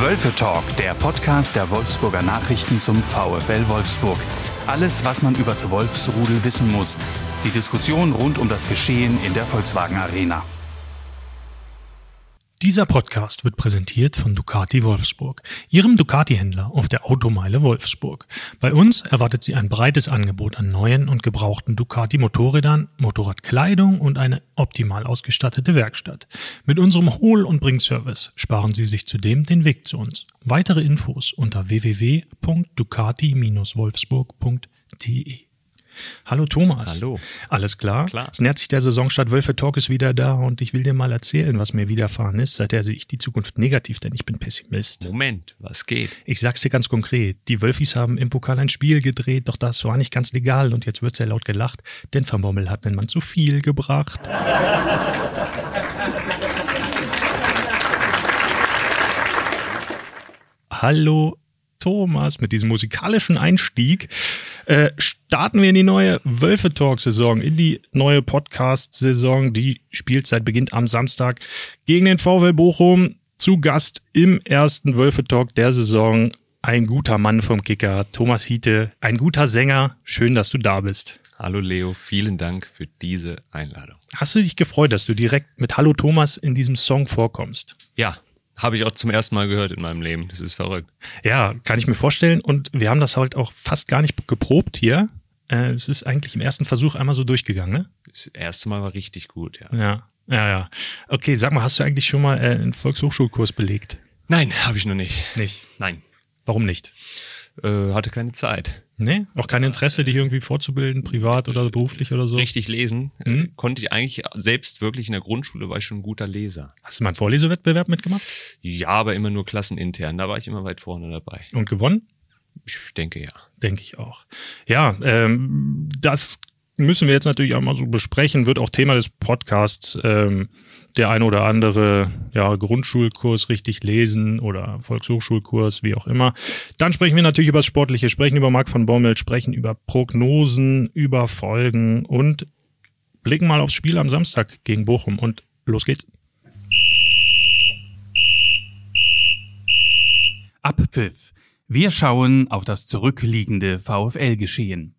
Wölfe Talk, der Podcast der Wolfsburger Nachrichten zum VfL Wolfsburg. Alles, was man über das Wolfsrudel wissen muss. Die Diskussion rund um das Geschehen in der Volkswagen Arena. Dieser Podcast wird präsentiert von Ducati Wolfsburg, Ihrem Ducati-Händler auf der Automeile Wolfsburg. Bei uns erwartet Sie ein breites Angebot an neuen und gebrauchten Ducati-Motorrädern, Motorradkleidung und eine optimal ausgestattete Werkstatt. Mit unserem Hohl- und Bringservice sparen Sie sich zudem den Weg zu uns. Weitere Infos unter www.ducati-wolfsburg.de Hallo Thomas. Hallo. Alles klar? Klar. Es nähert sich der Saisonstart. Wölfe Talk ist wieder da und ich will dir mal erzählen, was mir widerfahren ist. Seither sehe ich die Zukunft negativ, denn ich bin Pessimist. Moment, was geht? Ich sag's dir ganz konkret. Die Wölfis haben im Pokal ein Spiel gedreht, doch das war nicht ganz legal und jetzt wird sehr laut gelacht, denn Van Bommel hat einen Mann zu viel gebracht. Hallo Thomas, mit diesem musikalischen Einstieg äh, starten wir in die neue Wölfe Talk Saison, in die neue Podcast Saison. Die Spielzeit beginnt am Samstag gegen den VfL Bochum. Zu Gast im ersten Wölfe Talk der Saison ein guter Mann vom Kicker, Thomas Hiete, ein guter Sänger. Schön, dass du da bist. Hallo Leo, vielen Dank für diese Einladung. Hast du dich gefreut, dass du direkt mit Hallo Thomas in diesem Song vorkommst? Ja, habe ich auch zum ersten Mal gehört in meinem Leben. Das ist verrückt. Ja, kann ich mir vorstellen. Und wir haben das halt auch fast gar nicht geprobt hier. Äh, Es ist eigentlich im ersten Versuch einmal so durchgegangen, ne? Das erste Mal war richtig gut, ja. Ja, ja, ja. Okay, sag mal, hast du eigentlich schon mal äh, einen Volkshochschulkurs belegt? Nein, habe ich noch nicht. Nicht. Nein, Warum nicht? Äh, hatte keine Zeit. Nee? Auch kein Interesse, dich irgendwie fortzubilden, privat oder beruflich oder so? Richtig lesen äh, Mhm. konnte ich eigentlich selbst wirklich in der Grundschule, war ich schon ein guter Leser. Hast du mal einen Vorlesewettbewerb mitgemacht Ja, aber immer nur klassenintern. Da war ich immer weit vorne dabei. und gewonnen? Ich denke ja. Denke ich auch. Ja, ähm, das müssen wir jetzt natürlich auch mal so besprechen, wird auch Thema des Podcasts. Ähm, der ein oder andere ja, Grundschulkurs richtig lesen oder Volkshochschulkurs, wie auch immer. Dann sprechen wir natürlich über das Sportliche, sprechen über Marc von Bommel, sprechen über Prognosen, über Folgen und blicken mal aufs Spiel am Samstag gegen Bochum. Und los geht's. Abpfiff. Wir schauen auf das zurückliegende VfL-Geschehen.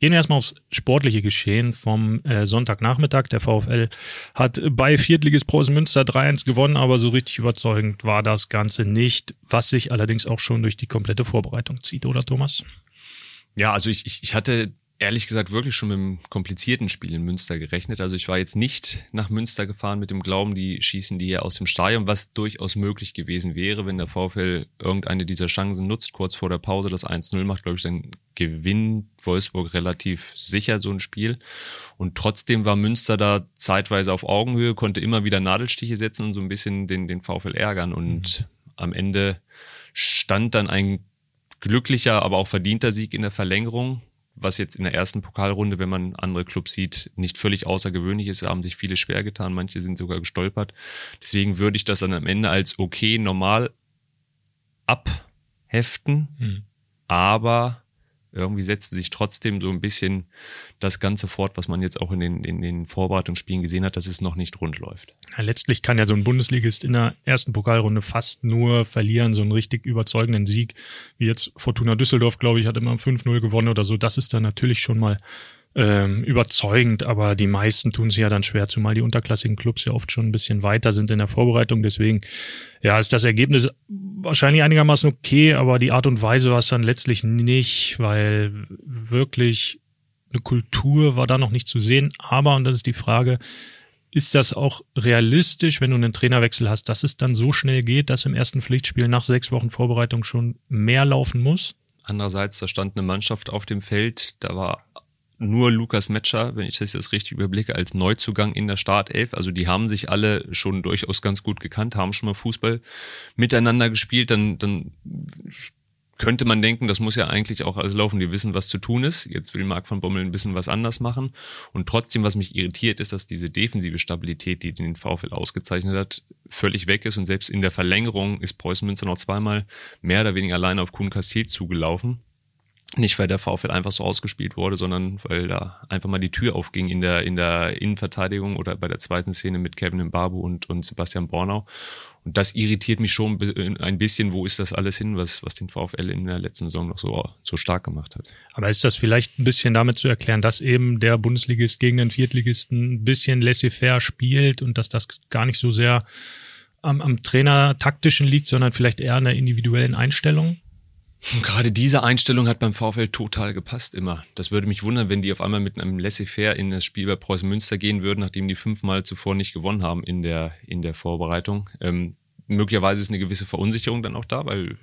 Gehen wir erstmal aufs sportliche Geschehen vom äh, Sonntagnachmittag. Der VfL hat bei Viertligist Preußen Münster 3-1 gewonnen, aber so richtig überzeugend war das Ganze nicht, was sich allerdings auch schon durch die komplette Vorbereitung zieht, oder Thomas? Ja, also ich, ich, ich hatte ehrlich gesagt wirklich schon mit einem komplizierten Spiel in Münster gerechnet. Also ich war jetzt nicht nach Münster gefahren mit dem Glauben, die schießen die hier aus dem Stadion, was durchaus möglich gewesen wäre, wenn der VfL irgendeine dieser Chancen nutzt, kurz vor der Pause das 1-0 macht, glaube ich, dann gewinnt Wolfsburg relativ sicher so ein Spiel. Und trotzdem war Münster da zeitweise auf Augenhöhe, konnte immer wieder Nadelstiche setzen und so ein bisschen den, den VfL ärgern. Und am Ende stand dann ein glücklicher, aber auch verdienter Sieg in der Verlängerung, was jetzt in der ersten Pokalrunde, wenn man andere Clubs sieht, nicht völlig außergewöhnlich ist, Da haben sich viele schwer getan, manche sind sogar gestolpert. Deswegen würde ich das dann am Ende als okay normal abheften, Hm. aber irgendwie setzte sich trotzdem so ein bisschen das Ganze fort, was man jetzt auch in den, in den Vorbereitungsspielen gesehen hat, dass es noch nicht rund läuft. Ja, letztlich kann ja so ein Bundesligist in der ersten Pokalrunde fast nur verlieren, so einen richtig überzeugenden Sieg, wie jetzt Fortuna Düsseldorf, glaube ich, hat immer 5-0 gewonnen oder so. Das ist dann natürlich schon mal ähm, überzeugend, aber die meisten tun sich ja dann schwer, zumal die unterklassigen Clubs ja oft schon ein bisschen weiter sind in der Vorbereitung. Deswegen, ja, ist das Ergebnis wahrscheinlich einigermaßen okay, aber die Art und Weise war es dann letztlich nicht, weil wirklich eine Kultur war da noch nicht zu sehen. Aber, und das ist die Frage, ist das auch realistisch, wenn du einen Trainerwechsel hast, dass es dann so schnell geht, dass im ersten Pflichtspiel nach sechs Wochen Vorbereitung schon mehr laufen muss? Andererseits, da stand eine Mannschaft auf dem Feld, da war nur Lukas Metscher, wenn ich das jetzt richtig überblicke, als Neuzugang in der Startelf. Also die haben sich alle schon durchaus ganz gut gekannt, haben schon mal Fußball miteinander gespielt. Dann, dann könnte man denken, das muss ja eigentlich auch alles laufen. Die wissen, was zu tun ist. Jetzt will Marc von Bommel ein bisschen was anders machen. Und trotzdem, was mich irritiert, ist, dass diese defensive Stabilität, die den VfL ausgezeichnet hat, völlig weg ist. Und selbst in der Verlängerung ist Preußen Münster noch zweimal mehr oder weniger alleine auf Kuhn Kastel zugelaufen. Nicht, weil der VfL einfach so ausgespielt wurde, sondern weil da einfach mal die Tür aufging in der, in der Innenverteidigung oder bei der zweiten Szene mit Kevin Mbabu und, und Sebastian Bornau. Und das irritiert mich schon ein bisschen, wo ist das alles hin, was, was den VfL in der letzten Saison noch so, so stark gemacht hat. Aber ist das vielleicht ein bisschen damit zu erklären, dass eben der Bundesligist gegen den Viertligisten ein bisschen laissez-faire spielt und dass das gar nicht so sehr am, am Trainer taktischen liegt, sondern vielleicht eher an der individuellen Einstellung? Und gerade diese Einstellung hat beim VfL total gepasst immer. Das würde mich wundern, wenn die auf einmal mit einem Laissez-faire in das Spiel bei Preußen Münster gehen würden, nachdem die fünfmal zuvor nicht gewonnen haben in der, in der Vorbereitung. Ähm, möglicherweise ist eine gewisse Verunsicherung dann auch da, weil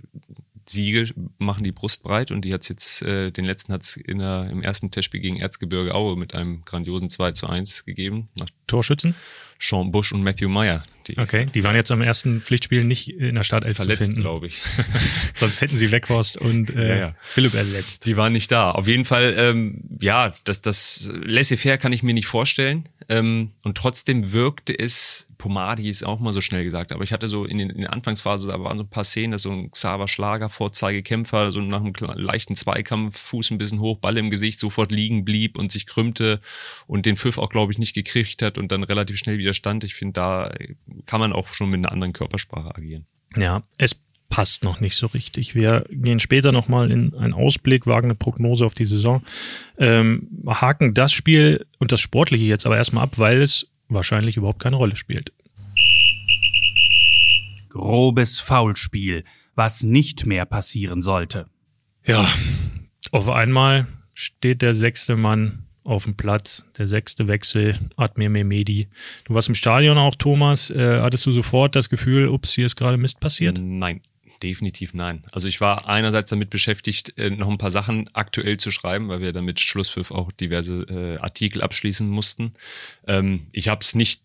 Siege machen die Brust breit und die hat's jetzt, äh, den letzten hat's in der, im ersten Testspiel gegen Erzgebirge Aue mit einem grandiosen 2 zu 1 gegeben. Nach Torschützen? Sean Bush und Matthew Meyer. Die okay, die waren jetzt am ersten Pflichtspiel nicht in der Startelf verletzt, zu finden. glaube ich. Sonst hätten sie Weghorst und äh, ja, ja. Philipp ersetzt. Die waren nicht da. Auf jeden Fall, ähm, ja, das, das laissez-faire kann ich mir nicht vorstellen. Ähm, und trotzdem wirkte es, Pomadi ist auch mal so schnell gesagt, aber ich hatte so in, den, in der Anfangsphase, da waren so ein paar Szenen, dass so ein Xaver Schlager, Vorzeigekämpfer, so nach einem leichten Zweikampf, Fuß ein bisschen hoch, Ball im Gesicht, sofort liegen blieb und sich krümmte und den Pfiff auch, glaube ich, nicht gekriegt hat und dann relativ schnell wieder stand. Ich finde, da kann man auch schon mit einer anderen Körpersprache agieren. Ja, es passt noch nicht so richtig. Wir gehen später nochmal in einen Ausblick, wagen eine Prognose auf die Saison. Ähm, haken das Spiel und das Sportliche jetzt aber erstmal ab, weil es wahrscheinlich überhaupt keine Rolle spielt. Grobes Foulspiel, was nicht mehr passieren sollte. Ja, auf einmal steht der sechste Mann auf dem Platz, der sechste Wechsel, Admir Mehmedi. Du warst im Stadion auch, Thomas. Äh, hattest du sofort das Gefühl, ups, hier ist gerade Mist passiert? Nein, definitiv nein. Also ich war einerseits damit beschäftigt, äh, noch ein paar Sachen aktuell zu schreiben, weil wir damit Schlusspfiff auch diverse äh, Artikel abschließen mussten. Ähm, ich habe es nicht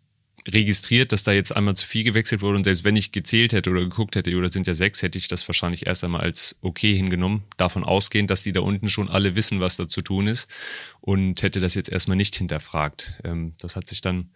registriert, dass da jetzt einmal zu viel gewechselt wurde und selbst wenn ich gezählt hätte oder geguckt hätte, oder sind ja sechs, hätte ich das wahrscheinlich erst einmal als okay hingenommen, davon ausgehend, dass die da unten schon alle wissen, was da zu tun ist und hätte das jetzt erstmal nicht hinterfragt. Ähm, das hat sich dann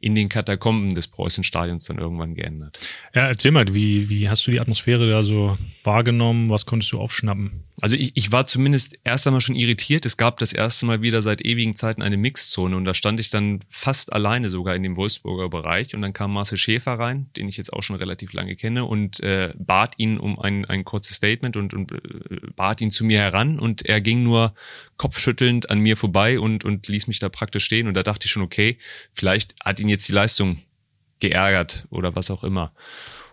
in den Katakomben des Preußenstadions dann irgendwann geändert. Ja, erzähl mal, wie, wie hast du die Atmosphäre da so wahrgenommen? Was konntest du aufschnappen? Also ich, ich war zumindest erst einmal schon irritiert. Es gab das erste Mal wieder seit ewigen Zeiten eine Mixzone und da stand ich dann fast alleine sogar in dem Wolfsburger Bereich und dann kam Marcel Schäfer rein, den ich jetzt auch schon relativ lange kenne und äh, bat ihn um ein, ein kurzes Statement und, und äh, bat ihn zu mir heran und er ging nur kopfschüttelnd an mir vorbei und, und ließ mich da praktisch stehen und da dachte ich schon, okay, vielleicht hat ihn jetzt die Leistung geärgert oder was auch immer.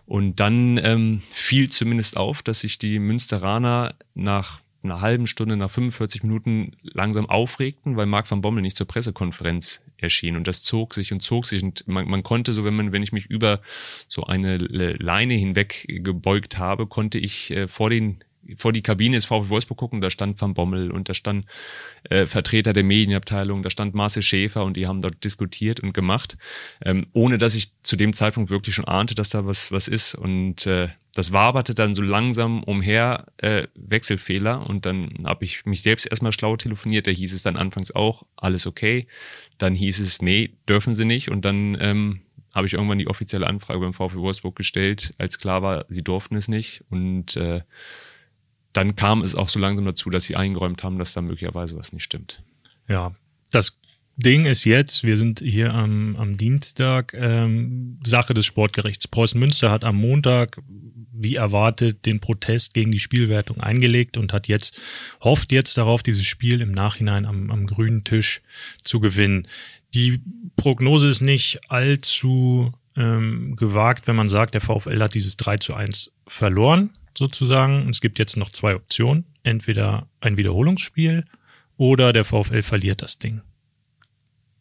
Und dann ähm, fiel zumindest auf, dass sich die Münsteraner nach einer halben Stunde, nach 45 Minuten langsam aufregten, weil Marc van Bommel nicht zur Pressekonferenz erschien. Und das zog sich und zog sich. Und man, man konnte so, wenn man, wenn ich mich über so eine Leine hinweg gebeugt habe, konnte ich äh, vor den vor die Kabine des VfW Wolfsburg gucken, da stand Van Bommel und da stand äh, Vertreter der Medienabteilung, da stand Marcel Schäfer und die haben dort diskutiert und gemacht, ähm, ohne dass ich zu dem Zeitpunkt wirklich schon ahnte, dass da was was ist. Und äh, das waberte dann so langsam umher, äh, Wechselfehler. Und dann habe ich mich selbst erstmal schlau telefoniert, da hieß es dann anfangs auch, alles okay, dann hieß es, nee, dürfen sie nicht. Und dann ähm, habe ich irgendwann die offizielle Anfrage beim VfW Wolfsburg gestellt, als klar war, sie durften es nicht. Und äh, dann kam es auch so langsam dazu, dass sie eingeräumt haben, dass da möglicherweise was nicht stimmt. Ja, das Ding ist jetzt, wir sind hier am, am Dienstag, ähm, Sache des Sportgerichts. Preußen Münster hat am Montag, wie erwartet, den Protest gegen die Spielwertung eingelegt und hat jetzt, hofft jetzt darauf, dieses Spiel im Nachhinein am, am grünen Tisch zu gewinnen. Die Prognose ist nicht allzu ähm, gewagt, wenn man sagt, der VfL hat dieses 3 zu 1 verloren sozusagen. Es gibt jetzt noch zwei Optionen. Entweder ein Wiederholungsspiel oder der VfL verliert das Ding.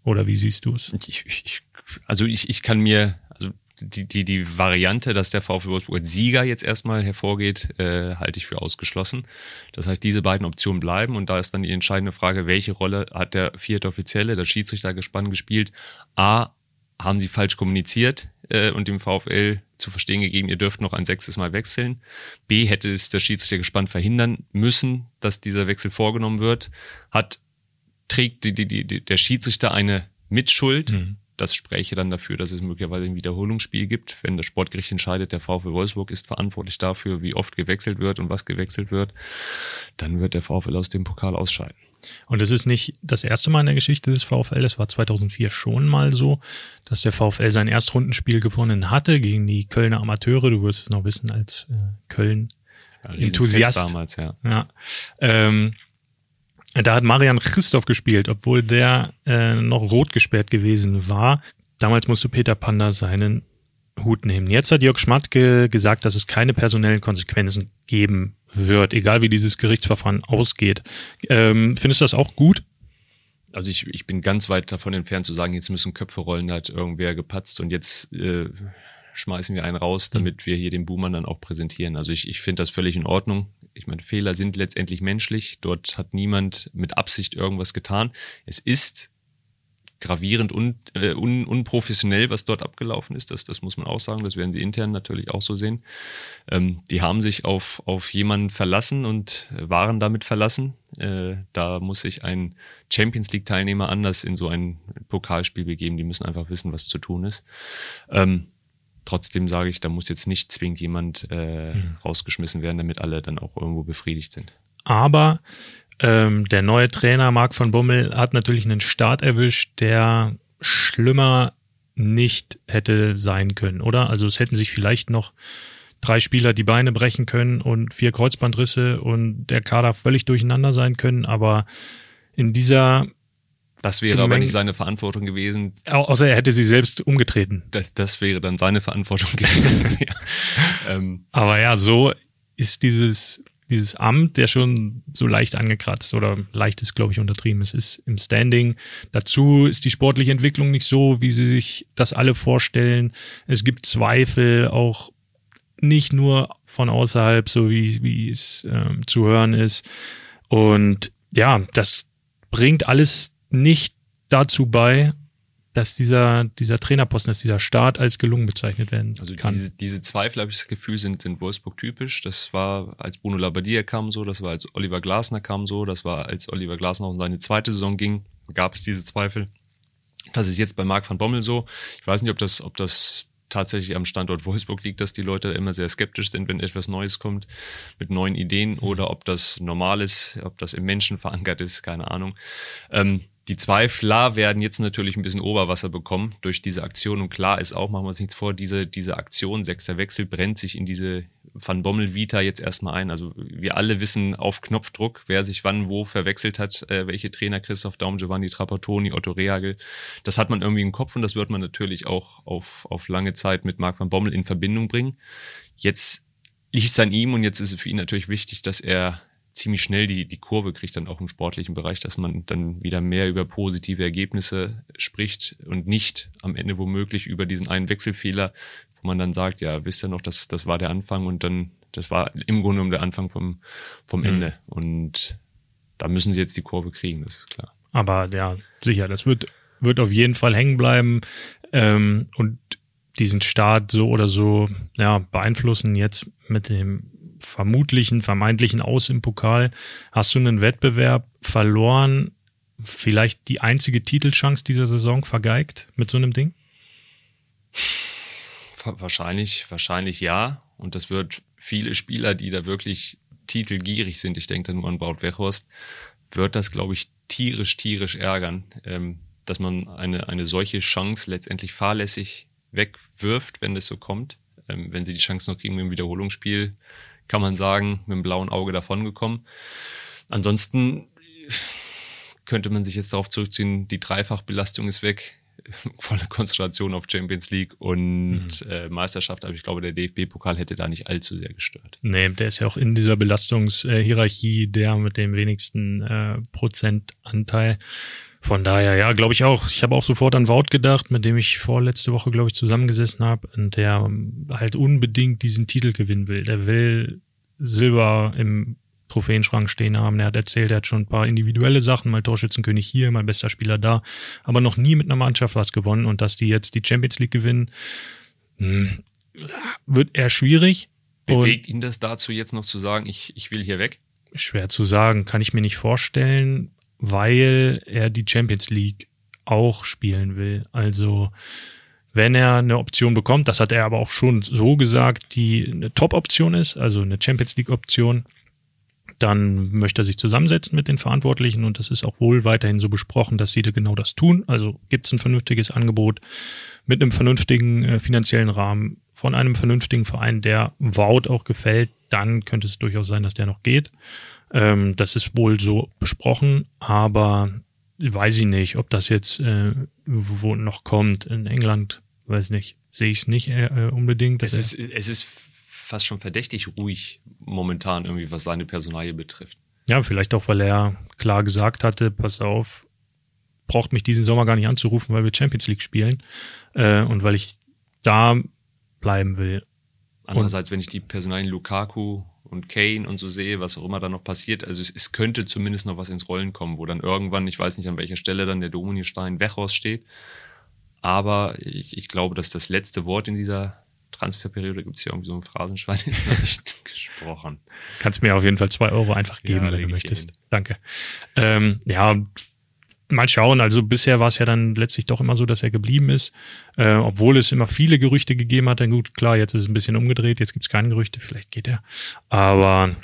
Oder wie siehst du es? Ich, ich, also ich, ich kann mir, also die, die, die Variante, dass der VfL Wolfsburg als Sieger jetzt erstmal hervorgeht, äh, halte ich für ausgeschlossen. Das heißt, diese beiden Optionen bleiben und da ist dann die entscheidende Frage, welche Rolle hat der vierte Offizielle, das Schiedsrichtergespann gespielt? A, haben sie falsch kommuniziert äh, und dem VfL zu verstehen gegeben, ihr dürft noch ein sechstes Mal wechseln. B hätte es der Schiedsrichtergespann verhindern müssen, dass dieser Wechsel vorgenommen wird. Hat trägt die, die, die, der Schiedsrichter eine Mitschuld. Mhm. Das spräche dann dafür, dass es möglicherweise ein Wiederholungsspiel gibt. Wenn das Sportgericht entscheidet, der VfL Wolfsburg ist verantwortlich dafür, wie oft gewechselt wird und was gewechselt wird, dann wird der VfL aus dem Pokal ausscheiden. Und es ist nicht das erste Mal in der Geschichte des VfL. Es war 2004 schon mal so, dass der VfL sein Erstrundenspiel gewonnen hatte gegen die Kölner Amateure. Du wirst es noch wissen als äh, Köln-Enthusiast. Ja, damals, ja. ja. Ähm, da hat Marian Christoph gespielt, obwohl der äh, noch rot gesperrt gewesen war. Damals musste Peter Panda seinen Hut nehmen. Jetzt hat Jörg Schmatke gesagt, dass es keine personellen Konsequenzen geben wird, egal wie dieses Gerichtsverfahren ausgeht. Ähm, findest du das auch gut? Also ich, ich bin ganz weit davon entfernt zu sagen, jetzt müssen Köpfe rollen, da hat irgendwer gepatzt und jetzt äh, schmeißen wir einen raus, damit wir hier den Boomern dann auch präsentieren. Also ich, ich finde das völlig in Ordnung. Ich meine, Fehler sind letztendlich menschlich. Dort hat niemand mit Absicht irgendwas getan. Es ist gravierend und äh, un, unprofessionell, was dort abgelaufen ist. Das, das muss man auch sagen. Das werden sie intern natürlich auch so sehen. Ähm, die haben sich auf, auf jemanden verlassen und waren damit verlassen. Äh, da muss sich ein Champions League-Teilnehmer anders in so ein Pokalspiel begeben. Die müssen einfach wissen, was zu tun ist. Ähm, trotzdem sage ich, da muss jetzt nicht zwingend jemand äh, mhm. rausgeschmissen werden, damit alle dann auch irgendwo befriedigt sind. Aber ähm, der neue Trainer Marc von Bummel hat natürlich einen Start erwischt, der schlimmer nicht hätte sein können, oder? Also es hätten sich vielleicht noch drei Spieler die Beine brechen können und vier Kreuzbandrisse und der Kader völlig durcheinander sein können, aber in dieser das wäre aber nicht seine Verantwortung gewesen. Außer er hätte sie selbst umgetreten. Das, das wäre dann seine Verantwortung gewesen. ja. ähm. Aber ja, so ist dieses dieses Amt, der schon so leicht angekratzt oder leicht ist, glaube ich, untertrieben. Es ist im Standing. Dazu ist die sportliche Entwicklung nicht so, wie sie sich das alle vorstellen. Es gibt Zweifel, auch nicht nur von außerhalb, so wie, wie es ähm, zu hören ist. Und ja, das bringt alles nicht dazu bei, dass dieser, dieser Trainerposten, dass dieser Start als gelungen bezeichnet werden also kann. Diese, diese Zweifel, habe ich das Gefühl, sind, sind Wolfsburg typisch. Das war, als Bruno Labbadia kam so, das war, als Oliver Glasner kam so, das war, als Oliver Glasner auch in seine zweite Saison ging, gab es diese Zweifel. Das ist jetzt bei Marc van Bommel so. Ich weiß nicht, ob das, ob das tatsächlich am Standort Wolfsburg liegt, dass die Leute immer sehr skeptisch sind, wenn etwas Neues kommt mit neuen Ideen mhm. oder ob das normal ist, ob das im Menschen verankert ist, keine Ahnung. Ähm, die Zweifler werden jetzt natürlich ein bisschen Oberwasser bekommen durch diese Aktion. Und klar ist auch, machen wir uns nichts vor, diese, diese Aktion, sechster Wechsel, brennt sich in diese Van Bommel Vita jetzt erstmal ein. Also wir alle wissen auf Knopfdruck, wer sich wann wo verwechselt hat, äh, welche Trainer, Christoph Daum, Giovanni Trapattoni, Otto Rehagel. Das hat man irgendwie im Kopf und das wird man natürlich auch auf, auf lange Zeit mit Marc van Bommel in Verbindung bringen. Jetzt liegt es an ihm und jetzt ist es für ihn natürlich wichtig, dass er ziemlich schnell die, die Kurve kriegt, dann auch im sportlichen Bereich, dass man dann wieder mehr über positive Ergebnisse spricht und nicht am Ende womöglich über diesen einen Wechselfehler, wo man dann sagt, ja, wisst ihr noch, das, das war der Anfang und dann, das war im Grunde genommen der Anfang vom, vom mhm. Ende. Und da müssen sie jetzt die Kurve kriegen, das ist klar. Aber ja, sicher, das wird, wird auf jeden Fall hängen bleiben. Ähm, und diesen Start so oder so ja, beeinflussen jetzt mit dem vermutlichen, vermeintlichen Aus im Pokal, hast du einen Wettbewerb verloren, vielleicht die einzige Titelchance dieser Saison vergeigt mit so einem Ding? Wahrscheinlich, wahrscheinlich ja. Und das wird viele Spieler, die da wirklich titelgierig sind, ich denke nur an Baut Wechhorst, wird das, glaube ich, tierisch, tierisch ärgern, ähm, dass man eine, eine solche Chance letztendlich fahrlässig wegwirft, wenn das so kommt. Ähm, wenn sie die Chance noch kriegen im Wiederholungsspiel, kann man sagen, mit dem blauen Auge davongekommen. Ansonsten könnte man sich jetzt darauf zurückziehen, die Dreifachbelastung ist weg, volle Konzentration auf Champions League und mhm. äh, Meisterschaft, aber ich glaube, der DFB-Pokal hätte da nicht allzu sehr gestört. Nee, der ist ja auch in dieser Belastungshierarchie der mit dem wenigsten äh, Prozentanteil. Von daher, ja, glaube ich auch. Ich habe auch sofort an Wout gedacht, mit dem ich vorletzte Woche, glaube ich, zusammengesessen habe und der halt unbedingt diesen Titel gewinnen will. Der will Silber im Trophäenschrank stehen haben. Er hat erzählt, er hat schon ein paar individuelle Sachen, mal Torschützenkönig hier, mal bester Spieler da, aber noch nie mit einer Mannschaft was gewonnen und dass die jetzt die Champions League gewinnen, hm, wird eher schwierig. Bewegt ihn das dazu jetzt noch zu sagen, ich, ich will hier weg? Schwer zu sagen, kann ich mir nicht vorstellen weil er die Champions League auch spielen will. Also wenn er eine Option bekommt, das hat er aber auch schon so gesagt, die eine Top-Option ist, also eine Champions League-Option, dann möchte er sich zusammensetzen mit den Verantwortlichen und das ist auch wohl weiterhin so besprochen, dass sie da genau das tun. Also gibt es ein vernünftiges Angebot mit einem vernünftigen äh, finanziellen Rahmen von einem vernünftigen Verein, der Wout auch gefällt, dann könnte es durchaus sein, dass der noch geht. Ähm, das ist wohl so besprochen, aber weiß ich nicht, ob das jetzt äh, wo noch kommt in England, weiß nicht, sehe ich es nicht äh, unbedingt. Es ist, es ist fast schon verdächtig ruhig momentan irgendwie, was seine Personalie betrifft. Ja, vielleicht auch, weil er klar gesagt hatte, pass auf, braucht mich diesen Sommer gar nicht anzurufen, weil wir Champions League spielen äh, und weil ich da bleiben will. Andererseits, und, wenn ich die Personalien Lukaku und Kane und so sehe, was auch immer da noch passiert, also es, es, könnte zumindest noch was ins Rollen kommen, wo dann irgendwann, ich weiß nicht an welcher Stelle dann der Domini-Stein Wechhaus steht, aber ich, ich glaube, dass das letzte Wort in dieser Transferperiode gibt es ja irgendwie so ein Phrasenschwein, ist noch nicht gesprochen. Kannst mir auf jeden Fall zwei Euro einfach geben, ja, wenn du möchtest. Danke. Ähm, ja, mal schauen. Also bisher war es ja dann letztlich doch immer so, dass er geblieben ist, äh, obwohl es immer viele Gerüchte gegeben hat. Dann gut, klar, jetzt ist es ein bisschen umgedreht, jetzt gibt es keine Gerüchte, vielleicht geht er. Aber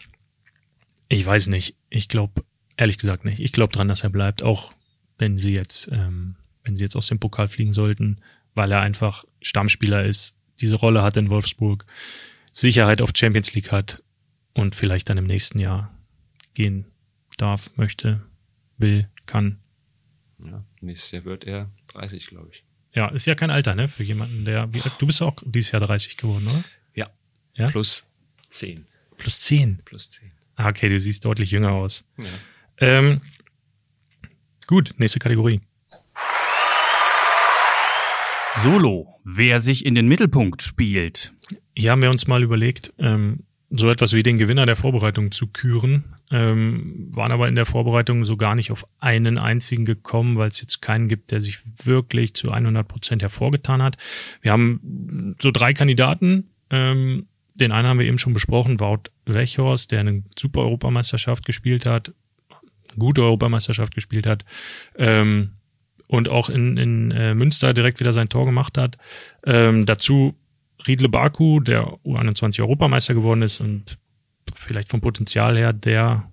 ich weiß nicht. Ich glaube, ehrlich gesagt nicht. Ich glaube dran, dass er bleibt, auch wenn sie jetzt, ähm, wenn sie jetzt aus dem Pokal fliegen sollten, weil er einfach Stammspieler ist, diese Rolle hat in Wolfsburg, Sicherheit auf Champions League hat und vielleicht dann im nächsten Jahr gehen darf, möchte, will, kann. Ja, nächstes Jahr wird er 30, glaube ich. Ja, ist ja kein Alter, ne? Für jemanden, der. Wie, du bist auch dieses Jahr 30 geworden, oder? Ja. ja? Plus 10. Plus 10. Plus 10. Ah, okay, du siehst deutlich jünger aus. Ja. Ähm, gut, nächste Kategorie. Solo, wer sich in den Mittelpunkt spielt. Hier haben wir uns mal überlegt, ähm, so etwas wie den Gewinner der Vorbereitung zu küren, ähm, waren aber in der Vorbereitung so gar nicht auf einen einzigen gekommen, weil es jetzt keinen gibt, der sich wirklich zu 100 Prozent hervorgetan hat. Wir haben so drei Kandidaten. Ähm, den einen haben wir eben schon besprochen, Wout Wechhorst, der eine super Europameisterschaft gespielt hat, gute Europameisterschaft gespielt hat. Ähm, und auch in, in äh, Münster direkt wieder sein Tor gemacht hat. Ähm, dazu Riedle Baku, der U21 Europameister geworden ist und vielleicht vom Potenzial her der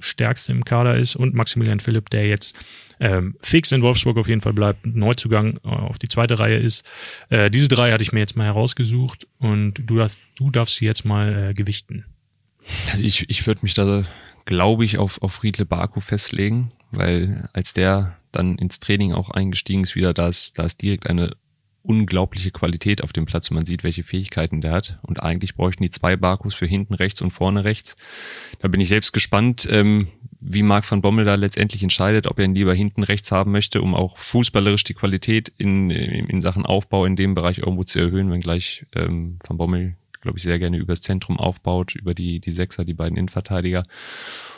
stärkste im Kader ist und Maximilian Philipp, der jetzt ähm, fix in Wolfsburg auf jeden Fall bleibt, Neuzugang äh, auf die zweite Reihe ist. Äh, diese drei hatte ich mir jetzt mal herausgesucht und du darfst, du darfst sie jetzt mal äh, gewichten. Also ich, ich würde mich da, glaube ich, auf, auf Riedle Baku festlegen, weil als der dann ins Training auch eingestiegen ist wieder, da ist, da ist direkt eine unglaubliche Qualität auf dem Platz und man sieht, welche Fähigkeiten der hat. Und eigentlich bräuchten die zwei Barkus für hinten rechts und vorne rechts. Da bin ich selbst gespannt, ähm, wie Marc van Bommel da letztendlich entscheidet, ob er ihn lieber hinten rechts haben möchte, um auch fußballerisch die Qualität in, in Sachen Aufbau in dem Bereich irgendwo zu erhöhen, wenngleich ähm, van Bommel, glaube ich, sehr gerne übers Zentrum aufbaut, über die, die Sechser, die beiden Innenverteidiger.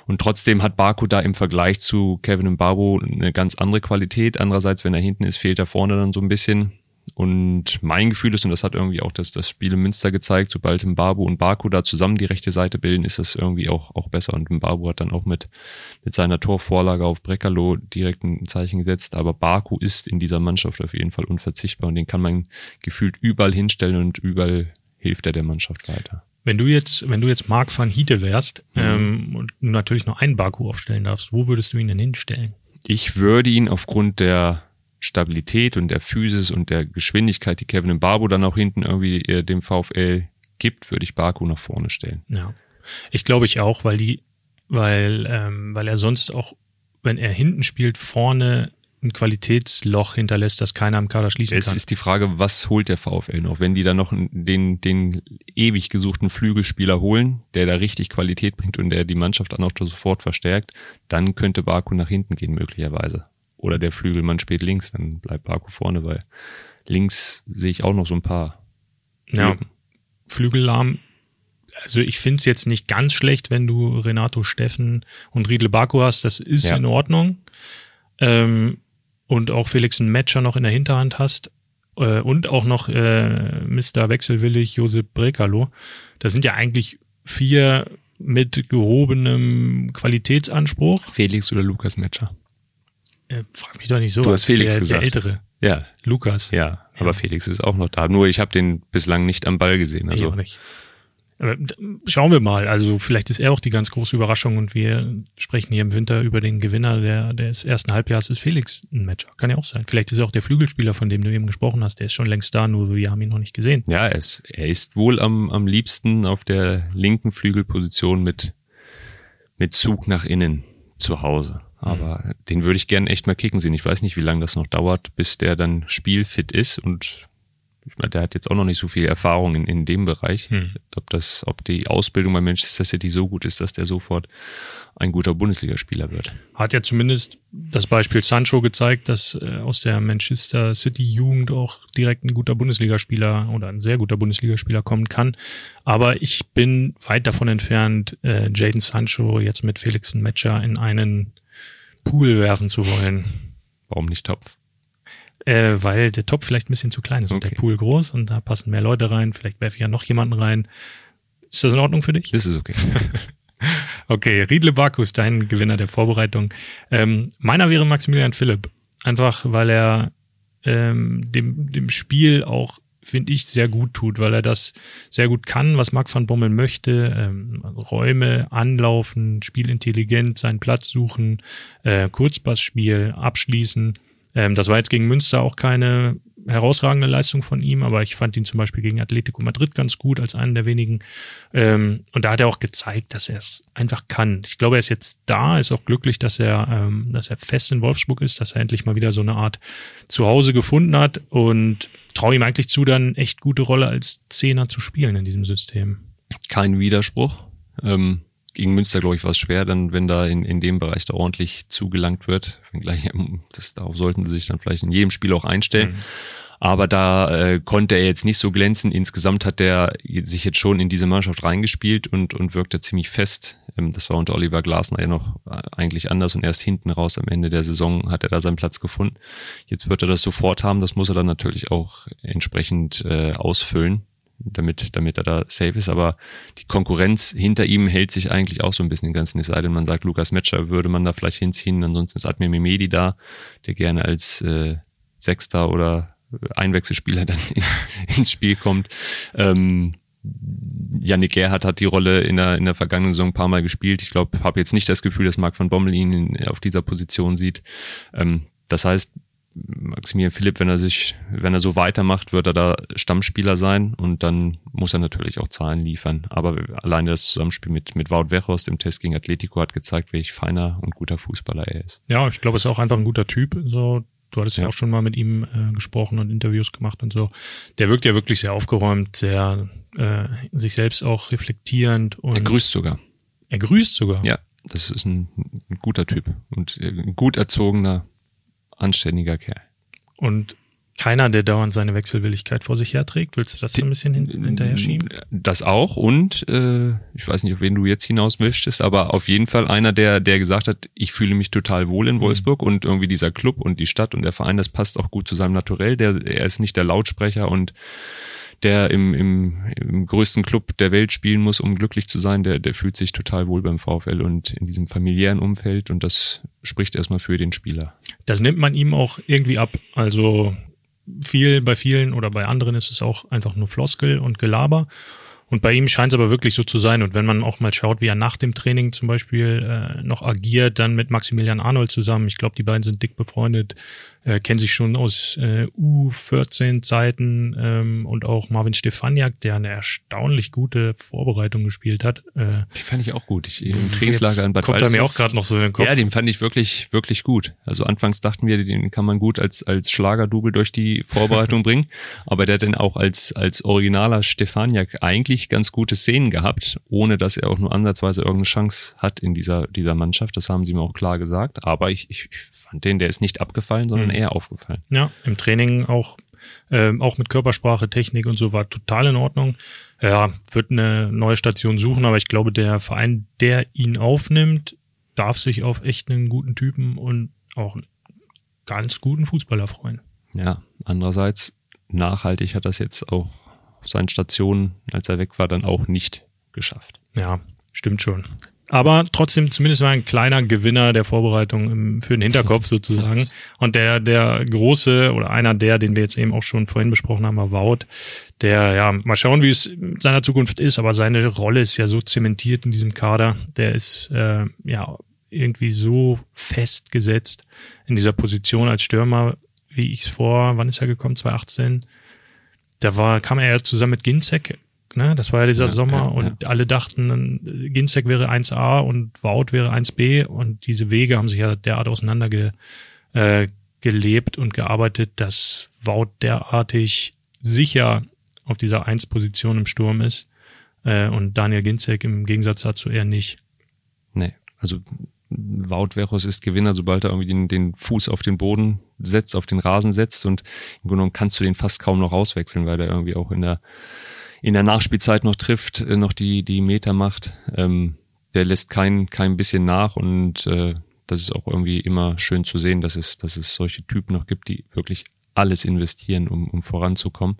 Und trotzdem hat Baku da im Vergleich zu Kevin Mbabo eine ganz andere Qualität. Andererseits, wenn er hinten ist, fehlt er vorne dann so ein bisschen. Und mein Gefühl ist, und das hat irgendwie auch das, das Spiel in Münster gezeigt, sobald Mbabu und Baku da zusammen die rechte Seite bilden, ist das irgendwie auch, auch besser. Und Mbabu hat dann auch mit, mit seiner Torvorlage auf Brekalo direkt ein Zeichen gesetzt. Aber Baku ist in dieser Mannschaft auf jeden Fall unverzichtbar und den kann man gefühlt überall hinstellen und überall hilft er der Mannschaft weiter. Wenn du jetzt, wenn du jetzt Marc van Hiete wärst mhm. ähm, und natürlich noch einen Baku aufstellen darfst, wo würdest du ihn denn hinstellen? Ich würde ihn aufgrund der Stabilität und der Physis und der Geschwindigkeit, die Kevin Babu dann auch hinten irgendwie äh, dem VfL gibt, würde ich Baku nach vorne stellen. Ja, ich glaube ich auch, weil die, weil ähm, weil er sonst auch, wenn er hinten spielt, vorne ein Qualitätsloch hinterlässt, das keiner am Kader schließen es kann. Es ist die Frage, was holt der VfL noch? Wenn die da noch den, den ewig gesuchten Flügelspieler holen, der da richtig Qualität bringt und der die Mannschaft dann auch sofort verstärkt, dann könnte Baku nach hinten gehen möglicherweise. Oder der Flügelmann spielt links, dann bleibt Baku vorne, weil links sehe ich auch noch so ein paar. Ja, Flügellahm also ich finde es jetzt nicht ganz schlecht, wenn du Renato Steffen und Riedle Baku hast. Das ist ja. in Ordnung. Ähm, und auch Felix einen Matcher noch in der Hinterhand hast äh, und auch noch äh, Mr. Wechselwillig Josep Brekalo, das sind ja eigentlich vier mit gehobenem Qualitätsanspruch. Felix oder Lukas Matcher? Äh, frag mich doch nicht so. Du hast Felix der, gesagt. Der ältere. Ja. Lukas. Ja, aber ja. Felix ist auch noch da. Nur ich habe den bislang nicht am Ball gesehen. Also. Ich auch nicht. Schauen wir mal. Also vielleicht ist er auch die ganz große Überraschung und wir sprechen hier im Winter über den Gewinner der, des ersten Halbjahres ist Felix ein Matcher. Kann ja auch sein. Vielleicht ist er auch der Flügelspieler, von dem du eben gesprochen hast. Der ist schon längst da, nur wir haben ihn noch nicht gesehen. Ja, er ist, er ist wohl am, am liebsten auf der linken Flügelposition mit, mit Zug nach innen zu Hause. Aber mhm. den würde ich gerne echt mal kicken sehen. Ich weiß nicht, wie lange das noch dauert, bis der dann spielfit ist und ich meine, der hat jetzt auch noch nicht so viel Erfahrung in, in dem Bereich. Hm. Ob das, ob die Ausbildung bei Manchester City so gut ist, dass der sofort ein guter Bundesligaspieler wird. Hat ja zumindest das Beispiel Sancho gezeigt, dass äh, aus der Manchester City Jugend auch direkt ein guter Bundesligaspieler oder ein sehr guter Bundesligaspieler kommen kann. Aber ich bin weit davon entfernt, äh, Jaden Sancho jetzt mit Felix Matcher in einen Pool werfen zu wollen. Warum nicht Topf? Äh, weil der Topf vielleicht ein bisschen zu klein ist okay. und der Pool groß und da passen mehr Leute rein. Vielleicht werfe ich ja noch jemanden rein. Ist das in Ordnung für dich? Das ist okay. okay, Riedle Bakus, dein Gewinner der Vorbereitung. Ähm, meiner wäre Maximilian Philipp. Einfach, weil er ähm, dem, dem Spiel auch finde ich, sehr gut tut, weil er das sehr gut kann, was Marc van Bommel möchte. Ähm, Räume anlaufen, spielintelligent, seinen Platz suchen, äh, Kurzpassspiel abschließen. Ähm, das war jetzt gegen Münster auch keine herausragende Leistung von ihm, aber ich fand ihn zum Beispiel gegen Atletico Madrid ganz gut als einen der wenigen. Ähm, und da hat er auch gezeigt, dass er es einfach kann. Ich glaube, er ist jetzt da, ist auch glücklich, dass er, ähm, dass er fest in Wolfsburg ist, dass er endlich mal wieder so eine Art Zuhause gefunden hat und traue ihm eigentlich zu, dann echt gute Rolle als Zehner zu spielen in diesem System. Kein Widerspruch. Ähm, gegen Münster, glaube ich, war es schwer, dann, wenn da in, in dem Bereich da ordentlich zugelangt wird. Gleich, ähm, das, darauf sollten sie sich dann vielleicht in jedem Spiel auch einstellen. Mhm. Aber da äh, konnte er jetzt nicht so glänzen. Insgesamt hat er sich jetzt schon in diese Mannschaft reingespielt und, und wirkte ziemlich fest. Ähm, das war unter Oliver Glasner ja noch äh, eigentlich anders und erst hinten raus am Ende der Saison hat er da seinen Platz gefunden. Jetzt wird er das sofort haben. Das muss er dann natürlich auch entsprechend äh, ausfüllen damit, damit er da safe ist. Aber die Konkurrenz hinter ihm hält sich eigentlich auch so ein bisschen den ganzen. Es sei denn, man sagt, Lukas Metscher würde man da vielleicht hinziehen. Ansonsten ist Admir Mimedi da, der gerne als äh, Sechster oder Einwechselspieler dann ins, ins Spiel kommt. Ähm, Yannick Gerhardt hat die Rolle in der, in der vergangenen Saison ein paar Mal gespielt. Ich glaube, habe jetzt nicht das Gefühl, dass Marc van Bommel ihn auf dieser Position sieht. Ähm, das heißt, Maximilian Philipp, wenn er sich, wenn er so weitermacht, wird er da Stammspieler sein und dann muss er natürlich auch Zahlen liefern. Aber alleine das Zusammenspiel mit, mit Wout Wechhorst im Test gegen Atletico hat gezeigt, welch feiner und guter Fußballer er ist. Ja, ich glaube, es ist auch einfach ein guter Typ. So, du hattest ja, ja auch schon mal mit ihm äh, gesprochen und Interviews gemacht und so. Der wirkt ja wirklich sehr aufgeräumt, sehr äh, sich selbst auch reflektierend und. Er grüßt sogar. Er grüßt sogar. Ja, das ist ein, ein guter Typ und ein gut erzogener anständiger Kerl. Und keiner, der dauernd seine Wechselwilligkeit vor sich herträgt. Willst du das so ein bisschen hin hinterher schieben? Das auch und äh, ich weiß nicht, auf wen du jetzt hinaus möchtest, aber auf jeden Fall einer, der, der gesagt hat, ich fühle mich total wohl in mhm. Wolfsburg mhm. und irgendwie dieser Club und die Stadt und der Verein, das passt auch gut zu seinem Naturell. Der, er ist nicht der Lautsprecher und der im, im, im größten Club der Welt spielen muss, um glücklich zu sein, der, der fühlt sich total wohl beim VfL und in diesem familiären Umfeld und das spricht erstmal für den Spieler. Das nimmt man ihm auch irgendwie ab. Also viel bei vielen oder bei anderen ist es auch einfach nur Floskel und Gelaber. Und bei ihm scheint es aber wirklich so zu sein. Und wenn man auch mal schaut, wie er nach dem Training zum Beispiel äh, noch agiert, dann mit Maximilian Arnold zusammen. Ich glaube, die beiden sind dick befreundet äh, kennen sich schon aus äh, U14-Zeiten ähm, und auch Marvin Stefaniak, der eine erstaunlich gute Vorbereitung gespielt hat. Äh, die fand ich auch gut. Ich, Im Trainingslager in Bad Kommt er mir auch gerade noch so in den Kopf. Ja, den fand ich wirklich, wirklich gut. Also anfangs dachten wir, den kann man gut als, als Schlagerdouble durch die Vorbereitung bringen, aber der hat dann auch als, als originaler Stefaniak eigentlich ganz gute Szenen gehabt, ohne dass er auch nur ansatzweise irgendeine Chance hat in dieser, dieser Mannschaft. Das haben sie mir auch klar gesagt. Aber ich, ich fand den, der ist nicht abgefallen, sondern mhm. Eher aufgefallen. Ja, im Training auch, äh, auch mit Körpersprache, Technik und so war total in Ordnung. Ja, wird eine neue Station suchen, aber ich glaube, der Verein, der ihn aufnimmt, darf sich auf echt einen guten Typen und auch einen ganz guten Fußballer freuen. Ja, andererseits nachhaltig hat das jetzt auch auf seinen Stationen, als er weg war, dann auch nicht geschafft. Ja, stimmt schon. Aber trotzdem zumindest mal ein kleiner Gewinner der Vorbereitung im, für den Hinterkopf sozusagen. Und der, der große oder einer der, den wir jetzt eben auch schon vorhin besprochen haben, war Wout, der, ja, mal schauen, wie es mit seiner Zukunft ist, aber seine Rolle ist ja so zementiert in diesem Kader. Der ist, äh, ja, irgendwie so festgesetzt in dieser Position als Stürmer, wie ich es vor, wann ist er gekommen? 2018? Da war, kam er ja zusammen mit Ginzek Ne? Das war ja dieser ja, Sommer ja, und ja. alle dachten, Ginzek wäre 1a und Wout wäre 1b und diese Wege haben sich ja derart auseinander ge, äh, gelebt und gearbeitet, dass Wout derartig sicher auf dieser 1-Position im Sturm ist äh, und Daniel Ginzek im Gegensatz dazu eher nicht. Nee, also Wout Veros ist Gewinner, sobald er irgendwie den, den Fuß auf den Boden setzt, auf den Rasen setzt und im Grunde genommen kannst du den fast kaum noch auswechseln, weil er irgendwie auch in der in der Nachspielzeit noch trifft, äh, noch die, die Meter macht. Ähm, der lässt kein, kein bisschen nach und äh, das ist auch irgendwie immer schön zu sehen, dass es, dass es solche Typen noch gibt, die wirklich alles investieren, um, um voranzukommen.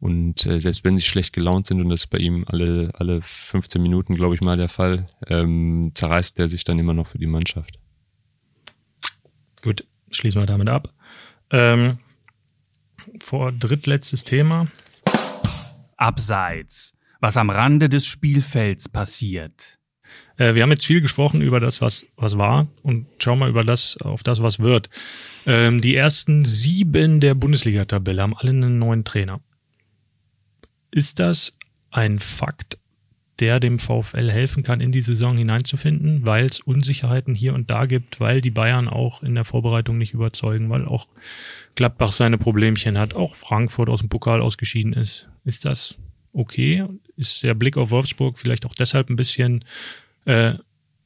Und äh, selbst wenn sie schlecht gelaunt sind, und das ist bei ihm alle, alle 15 Minuten, glaube ich mal, der Fall, ähm, zerreißt der sich dann immer noch für die Mannschaft. Gut, schließen wir damit ab. Ähm, vor drittletztes Thema. Abseits, was am Rande des Spielfelds passiert. Äh, wir haben jetzt viel gesprochen über das, was, was war und schauen mal über das, auf das, was wird. Ähm, die ersten sieben der Bundesliga-Tabelle haben alle einen neuen Trainer. Ist das ein Fakt, der dem VfL helfen kann, in die Saison hineinzufinden, weil es Unsicherheiten hier und da gibt, weil die Bayern auch in der Vorbereitung nicht überzeugen, weil auch Gladbach seine Problemchen hat, auch Frankfurt aus dem Pokal ausgeschieden ist. Ist das okay? Ist der Blick auf Wolfsburg vielleicht auch deshalb ein bisschen, äh,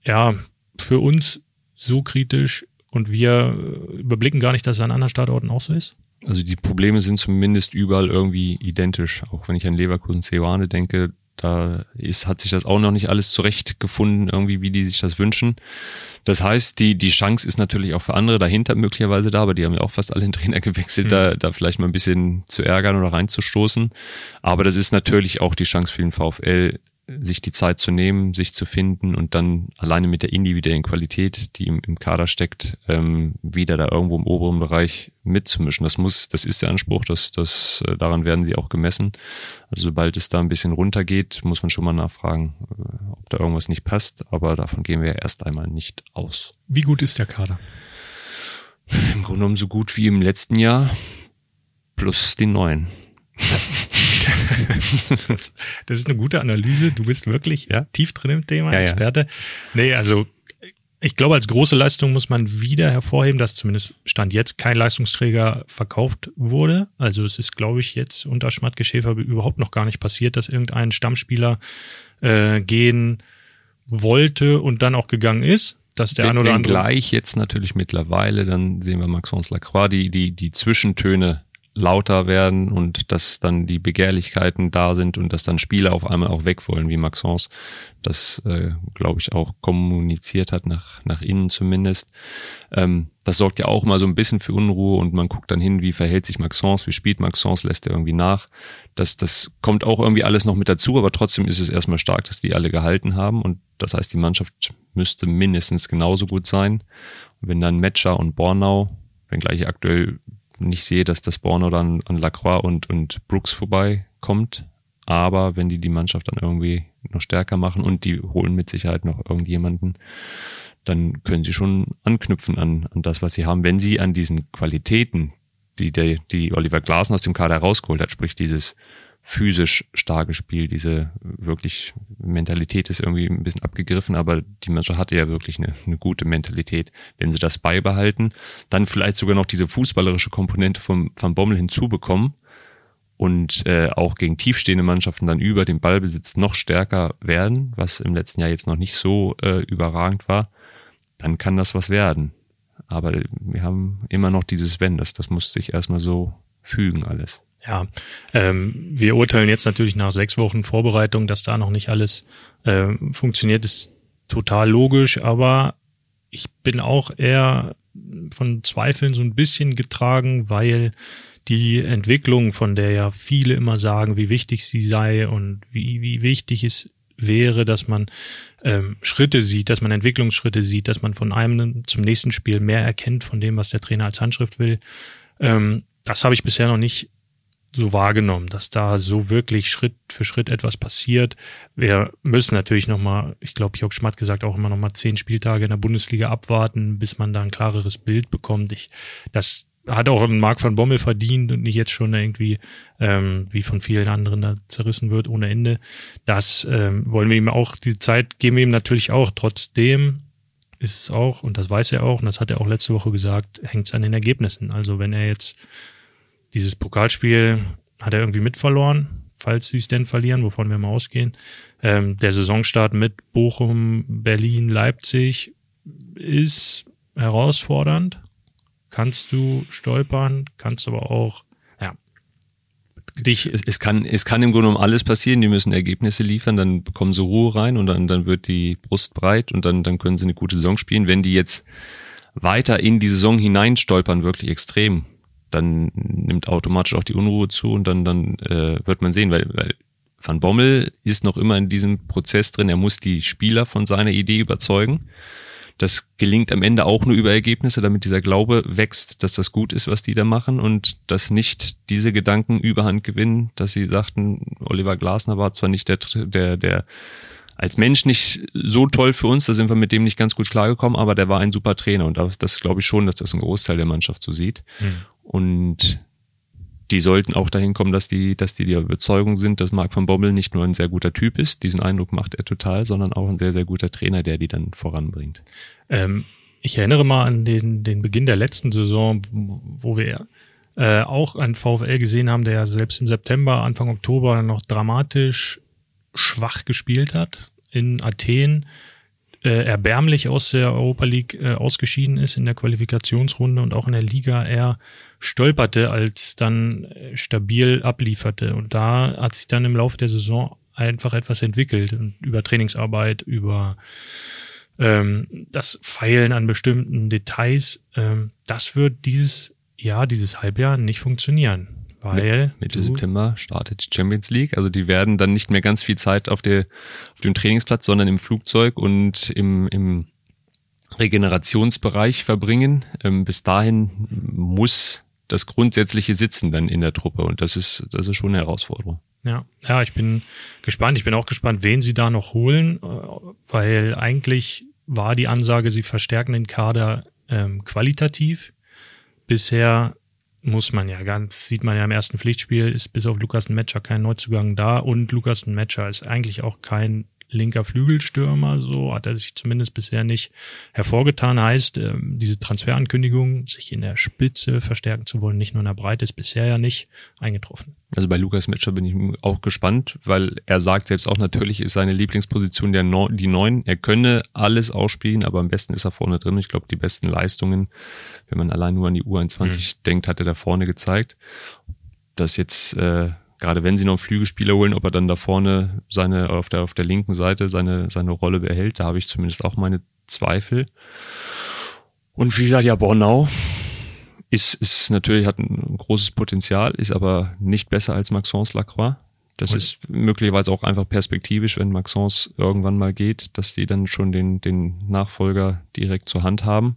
ja, für uns so kritisch und wir überblicken gar nicht, dass es an anderen Standorten auch so ist? Also die Probleme sind zumindest überall irgendwie identisch. Auch wenn ich an Leverkusen Ceoane denke, da ist, hat sich das auch noch nicht alles zurechtgefunden, irgendwie, wie die sich das wünschen. Das heißt, die, die Chance ist natürlich auch für andere dahinter möglicherweise da, aber die haben ja auch fast alle den Trainer gewechselt, mhm. da, da vielleicht mal ein bisschen zu ärgern oder reinzustoßen. Aber das ist natürlich auch die Chance für den VfL, sich die Zeit zu nehmen, sich zu finden und dann alleine mit der individuellen Qualität, die im, im Kader steckt, ähm, wieder da irgendwo im oberen Bereich mitzumischen. Das muss, das ist der Anspruch, dass das äh, daran werden sie auch gemessen. Also sobald es da ein bisschen runtergeht, muss man schon mal nachfragen, äh, ob da irgendwas nicht passt. Aber davon gehen wir erst einmal nicht aus. Wie gut ist der Kader? Im Grunde genommen so gut wie im letzten Jahr plus die neuen. das ist eine gute Analyse. Du bist wirklich ja? tief drin im Thema, ja, Experte. Ja. Nee, also ich glaube, als große Leistung muss man wieder hervorheben, dass zumindest Stand jetzt kein Leistungsträger verkauft wurde. Also es ist, glaube ich, jetzt unter Schmatke-Schäfer überhaupt noch gar nicht passiert, dass irgendein Stammspieler äh, gehen wollte und dann auch gegangen ist. Dass der ein oder andere. Gleich jetzt natürlich mittlerweile, dann sehen wir Maxence Lacroix, die, die, die Zwischentöne lauter werden und dass dann die Begehrlichkeiten da sind und dass dann Spieler auf einmal auch weg wollen, wie Maxence das, äh, glaube ich, auch kommuniziert hat, nach, nach innen zumindest. Ähm, das sorgt ja auch mal so ein bisschen für Unruhe und man guckt dann hin, wie verhält sich Maxence, wie spielt Maxence, lässt er irgendwie nach. Das, das kommt auch irgendwie alles noch mit dazu, aber trotzdem ist es erstmal stark, dass die alle gehalten haben und das heißt, die Mannschaft müsste mindestens genauso gut sein. Und wenn dann Metscher und Bornau, wenngleich aktuell nicht sehe, dass das Borno dann an Lacroix und, und Brooks vorbeikommt. Aber wenn die die Mannschaft dann irgendwie noch stärker machen und die holen mit Sicherheit noch irgendjemanden, dann können sie schon anknüpfen an, an das, was sie haben. Wenn sie an diesen Qualitäten, die, der, die Oliver Glasner aus dem Kader rausgeholt hat, sprich dieses physisch starke Spiel, diese wirklich Mentalität ist irgendwie ein bisschen abgegriffen, aber die Mannschaft hatte ja wirklich eine, eine gute Mentalität. Wenn sie das beibehalten, dann vielleicht sogar noch diese fußballerische Komponente vom Van Bommel hinzubekommen und äh, auch gegen tiefstehende Mannschaften dann über den Ballbesitz noch stärker werden, was im letzten Jahr jetzt noch nicht so äh, überragend war, dann kann das was werden. Aber wir haben immer noch dieses Wenn, das, das muss sich erstmal so fügen alles. Ja, ähm, wir urteilen jetzt natürlich nach sechs Wochen Vorbereitung, dass da noch nicht alles äh, funktioniert, ist total logisch, aber ich bin auch eher von Zweifeln so ein bisschen getragen, weil die Entwicklung, von der ja viele immer sagen, wie wichtig sie sei und wie, wie wichtig es wäre, dass man ähm, Schritte sieht, dass man Entwicklungsschritte sieht, dass man von einem zum nächsten Spiel mehr erkennt von dem, was der Trainer als Handschrift will. Ähm, das habe ich bisher noch nicht so wahrgenommen, dass da so wirklich Schritt für Schritt etwas passiert. Wir müssen natürlich nochmal, ich glaube, Jörg Schmatt gesagt, auch immer nochmal zehn Spieltage in der Bundesliga abwarten, bis man da ein klareres Bild bekommt. Ich, das hat auch ein Marc van Bommel verdient und nicht jetzt schon irgendwie, ähm, wie von vielen anderen da zerrissen wird ohne Ende. Das ähm, wollen wir ihm auch, die Zeit geben wir ihm natürlich auch. Trotzdem ist es auch, und das weiß er auch, und das hat er auch letzte Woche gesagt, hängt es an den Ergebnissen. Also wenn er jetzt dieses Pokalspiel hat er irgendwie mit verloren, falls sie es denn verlieren, wovon wir mal ausgehen. Ähm, der Saisonstart mit Bochum, Berlin, Leipzig ist herausfordernd. Kannst du stolpern, kannst aber auch, dich. Es, es, kann, es kann im Grunde um alles passieren. Die müssen Ergebnisse liefern, dann bekommen sie Ruhe rein und dann, dann wird die Brust breit und dann, dann können sie eine gute Saison spielen. Wenn die jetzt weiter in die Saison hineinstolpern, wirklich extrem, dann nimmt automatisch auch die Unruhe zu und dann, dann äh, wird man sehen, weil, weil Van Bommel ist noch immer in diesem Prozess drin, er muss die Spieler von seiner Idee überzeugen. Das gelingt am Ende auch nur über Ergebnisse, damit dieser Glaube wächst, dass das gut ist, was die da machen und dass nicht diese Gedanken überhand gewinnen, dass sie sagten, Oliver Glasner war zwar nicht der, der, der als Mensch nicht so toll für uns, da sind wir mit dem nicht ganz gut klargekommen, aber der war ein super Trainer und das glaube ich schon, dass das ein Großteil der Mannschaft so sieht. Mhm. Und die sollten auch dahin kommen, dass die, dass die der Überzeugung sind, dass Marc van Bommel nicht nur ein sehr guter Typ ist, diesen Eindruck macht er total, sondern auch ein sehr, sehr guter Trainer, der die dann voranbringt. Ähm, ich erinnere mal an den, den Beginn der letzten Saison, wo wir äh, auch einen VfL gesehen haben, der selbst im September, Anfang Oktober noch dramatisch schwach gespielt hat in Athen, äh, erbärmlich aus der Europa League äh, ausgeschieden ist in der Qualifikationsrunde und auch in der Liga eher stolperte, als dann äh, stabil ablieferte. Und da hat sich dann im Laufe der Saison einfach etwas entwickelt und über Trainingsarbeit, über ähm, das Feilen an bestimmten Details. Ähm, das wird dieses Jahr, dieses Halbjahr nicht funktionieren. Weil Mitte September startet die Champions League. Also die werden dann nicht mehr ganz viel Zeit auf, der, auf dem Trainingsplatz, sondern im Flugzeug und im, im Regenerationsbereich verbringen. Ähm, bis dahin muss das grundsätzliche Sitzen dann in der Truppe und das ist, das ist schon eine Herausforderung. Ja, ja, ich bin gespannt. Ich bin auch gespannt, wen sie da noch holen, äh, weil eigentlich war die Ansage, sie verstärken den Kader ähm, qualitativ. Bisher muss man ja ganz, sieht man ja im ersten Pflichtspiel, ist bis auf Lukas Metscher kein Neuzugang da und Lukas Metscher ist eigentlich auch kein linker Flügelstürmer, so hat er sich zumindest bisher nicht hervorgetan. Heißt, ähm, diese Transferankündigung, sich in der Spitze verstärken zu wollen, nicht nur in der Breite, ist bisher ja nicht eingetroffen. Also bei Lukas Metscher bin ich auch gespannt, weil er sagt selbst auch, natürlich ist seine Lieblingsposition der no die Neun. Er könne alles ausspielen, aber am besten ist er vorne drin. Ich glaube, die besten Leistungen, wenn man allein nur an die U21 mhm. denkt, hat er da vorne gezeigt. Das jetzt äh, gerade wenn sie noch einen Flügelspieler holen, ob er dann da vorne seine auf der auf der linken Seite seine seine Rolle behält, da habe ich zumindest auch meine Zweifel. Und wie gesagt, ja, Bornau ist, ist natürlich, hat ein großes Potenzial, ist aber nicht besser als Maxence Lacroix. Das okay. ist möglicherweise auch einfach perspektivisch, wenn Maxence irgendwann mal geht, dass die dann schon den, den Nachfolger direkt zur Hand haben.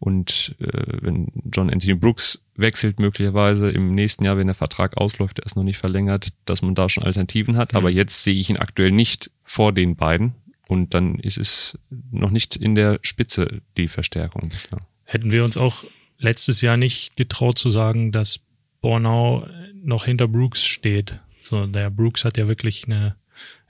Und äh, wenn John Anthony Brooks wechselt, möglicherweise im nächsten Jahr, wenn der Vertrag ausläuft, der ist noch nicht verlängert, dass man da schon Alternativen hat. Mhm. Aber jetzt sehe ich ihn aktuell nicht vor den beiden. Und dann ist es noch nicht in der Spitze die Verstärkung bislang. Hätten wir uns auch letztes Jahr nicht getraut zu sagen, dass Bornau noch hinter Brooks steht. So, der Brooks hat ja wirklich eine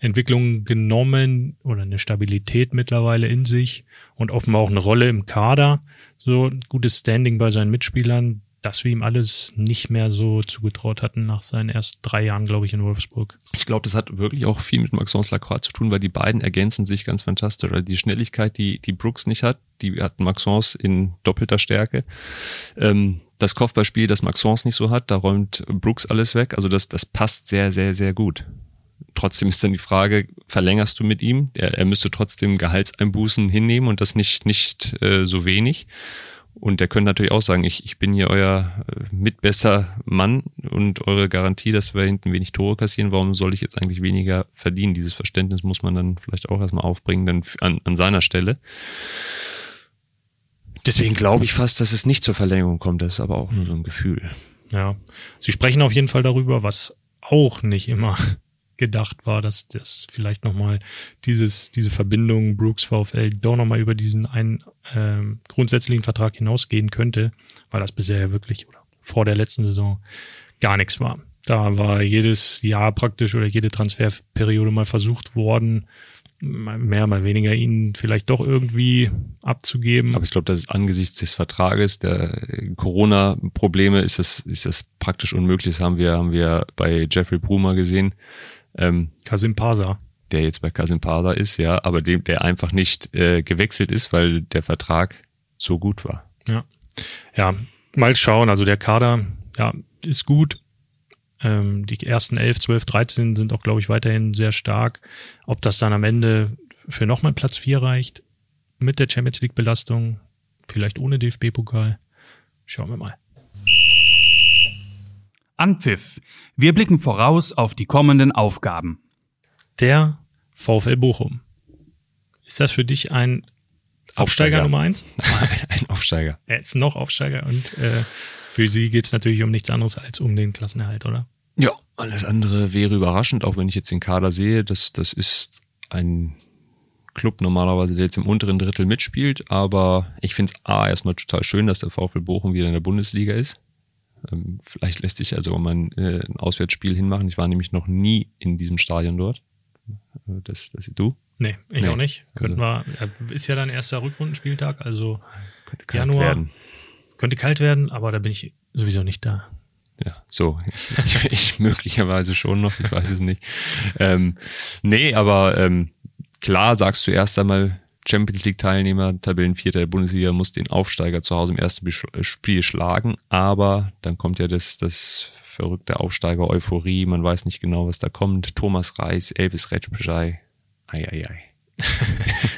Entwicklung genommen oder eine Stabilität mittlerweile in sich und offenbar auch eine Rolle im Kader, so gutes Standing bei seinen Mitspielern, dass wir ihm alles nicht mehr so zugetraut hatten nach seinen ersten drei Jahren, glaube ich, in Wolfsburg. Ich glaube, das hat wirklich auch viel mit Maxence Lacroix zu tun, weil die beiden ergänzen sich ganz fantastisch. Also die Schnelligkeit, die, die Brooks nicht hat, die hat Maxence in doppelter Stärke. Ähm, das Kopfballspiel, das Maxence nicht so hat, da räumt Brooks alles weg. Also das, das passt sehr, sehr, sehr gut. Trotzdem ist dann die Frage, verlängerst du mit ihm? Er, er müsste trotzdem Gehaltseinbußen hinnehmen und das nicht, nicht äh, so wenig. Und der könnte natürlich auch sagen, ich, ich bin hier euer äh, mitbester Mann und eure Garantie, dass wir hinten wenig Tore kassieren. Warum soll ich jetzt eigentlich weniger verdienen? Dieses Verständnis muss man dann vielleicht auch erstmal aufbringen, dann an, an seiner Stelle. Deswegen glaube ich fast, dass es nicht zur Verlängerung kommt. Das ist aber auch nur so ein Gefühl. Ja, sie sprechen auf jeden Fall darüber, was auch nicht immer gedacht war, dass das vielleicht nochmal dieses, diese Verbindung Brooks VfL doch nochmal über diesen einen ähm, grundsätzlichen Vertrag hinausgehen könnte, weil das bisher ja wirklich oder vor der letzten Saison gar nichts war. Da war jedes Jahr praktisch oder jede Transferperiode mal versucht worden, mehr, mal weniger ihn vielleicht doch irgendwie abzugeben. Aber ich glaube, das ist angesichts des Vertrages, der Corona-Probleme ist das, ist das praktisch unmöglich. Das haben wir, haben wir bei Jeffrey Brumer gesehen. Ähm, Kasim Pasa. Der jetzt bei Kasim Pasa ist, ja, aber dem, der einfach nicht äh, gewechselt ist, weil der Vertrag so gut war. Ja. Ja, mal schauen. Also der Kader, ja, ist gut. Ähm, die ersten 11, 12, 13 sind auch, glaube ich, weiterhin sehr stark. Ob das dann am Ende für nochmal Platz 4 reicht, mit der Champions League Belastung, vielleicht ohne DFB-Pokal, schauen wir mal. Anpfiff. Wir blicken voraus auf die kommenden Aufgaben. Der VfL Bochum. Ist das für dich ein Aufsteiger, Aufsteiger Nummer eins? ein Aufsteiger. Er ist noch Aufsteiger und äh, für sie geht es natürlich um nichts anderes als um den Klassenerhalt, oder? Ja, alles andere wäre überraschend, auch wenn ich jetzt den Kader sehe. Das, das ist ein Club normalerweise, der jetzt im unteren Drittel mitspielt. Aber ich finde es A, erstmal total schön, dass der VfL Bochum wieder in der Bundesliga ist. Ähm, vielleicht lässt sich also mal ein, äh, ein Auswärtsspiel hinmachen. Ich war nämlich noch nie in diesem Stadion dort. Äh, das, das du? Nee, ich nee. auch nicht. Könnten also, wir, ist ja dann erster Rückrundenspieltag, also Januar. Werden. Könnte kalt werden, aber da bin ich sowieso nicht da. Ja, so. Ich, ich, ich möglicherweise schon noch, ich weiß es nicht. Ähm, nee, aber ähm, klar sagst du erst einmal, Champions League Teilnehmer, Tabellenvierter der Bundesliga, muss den Aufsteiger zu Hause im ersten äh, Spiel schlagen, aber dann kommt ja das, das verrückte Aufsteiger Euphorie, man weiß nicht genau, was da kommt. Thomas Reis, Elvis Retschbeschei, ei, ei, ei.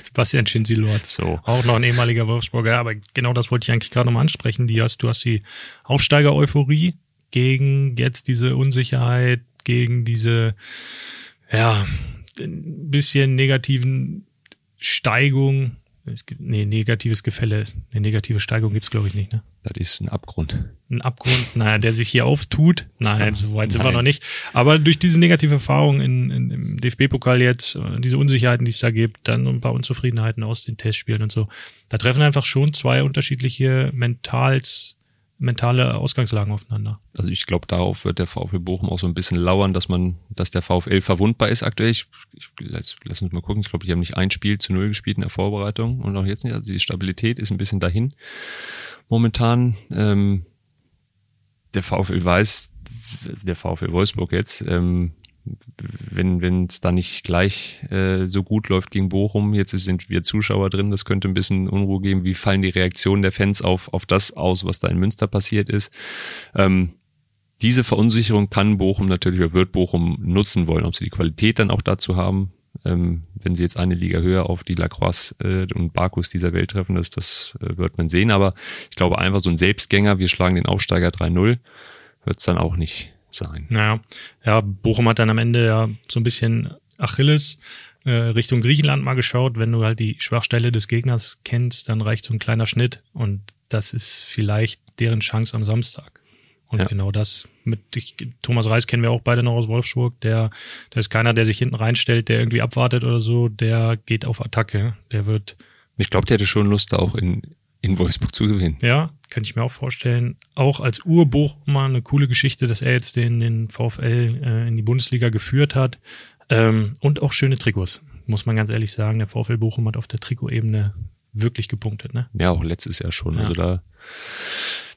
Sebastian Schinzi-Lord. So. Auch noch ein ehemaliger Wolfsburger, aber genau das wollte ich eigentlich gerade nochmal ansprechen. Die hast, du hast die Aufsteiger-Euphorie gegen jetzt diese Unsicherheit, gegen diese, ja, ein bisschen negativen Steigung, es gibt, nee, negatives Gefälle, eine negative Steigung gibt's glaube ich nicht, ne? Das ist ein Abgrund. Ein Abgrund, naja, der sich hier auftut. Nein, so weit sind wir noch nicht. Aber durch diese negative Erfahrung in, in, im DFB-Pokal jetzt, äh, diese Unsicherheiten, die es da gibt, dann ein paar Unzufriedenheiten aus den Testspielen und so, da treffen einfach schon zwei unterschiedliche Mentals mentale Ausgangslagen aufeinander. Also ich glaube, darauf wird der VfL Bochum auch so ein bisschen lauern, dass man, dass der VfL verwundbar ist aktuell. Ich, ich lass, lass uns mal gucken. Ich glaube, die haben nicht ein Spiel zu null gespielt in der Vorbereitung und auch jetzt nicht. Also die Stabilität ist ein bisschen dahin momentan. Ähm, der VfL weiß, der VfL Wolfsburg jetzt, ähm, wenn es da nicht gleich äh, so gut läuft gegen Bochum, jetzt sind wir Zuschauer drin, das könnte ein bisschen Unruhe geben. Wie fallen die Reaktionen der Fans auf auf das aus, was da in Münster passiert ist? Ähm, diese Verunsicherung kann Bochum natürlich oder wird Bochum nutzen wollen, ob sie die Qualität dann auch dazu haben. Ähm, wenn sie jetzt eine Liga höher auf die Lacroix äh, und Barkus dieser Welt treffen, das, das äh, wird man sehen. Aber ich glaube einfach so ein Selbstgänger, wir schlagen den Aufsteiger 3-0, wird es dann auch nicht sein. Naja, ja, Bochum hat dann am Ende ja so ein bisschen Achilles äh, Richtung Griechenland mal geschaut. Wenn du halt die Schwachstelle des Gegners kennst, dann reicht so ein kleiner Schnitt und das ist vielleicht deren Chance am Samstag. Und ja. genau das mit ich, Thomas Reis kennen wir auch beide noch aus Wolfsburg. Der, der ist keiner, der sich hinten reinstellt, der irgendwie abwartet oder so. Der geht auf Attacke. Der wird. Ich glaube, der hätte schon Lust, da auch in, in Wolfsburg zu gewinnen. Ja, kann ich mir auch vorstellen. Auch als Urbochumer eine coole Geschichte, dass er jetzt den, den VfL äh, in die Bundesliga geführt hat. Ähm, und auch schöne Trikots, muss man ganz ehrlich sagen. Der VfL Bochum hat auf der Trikotebene wirklich gepunktet, ne? Ja, auch letztes Jahr schon. Ja. Also da,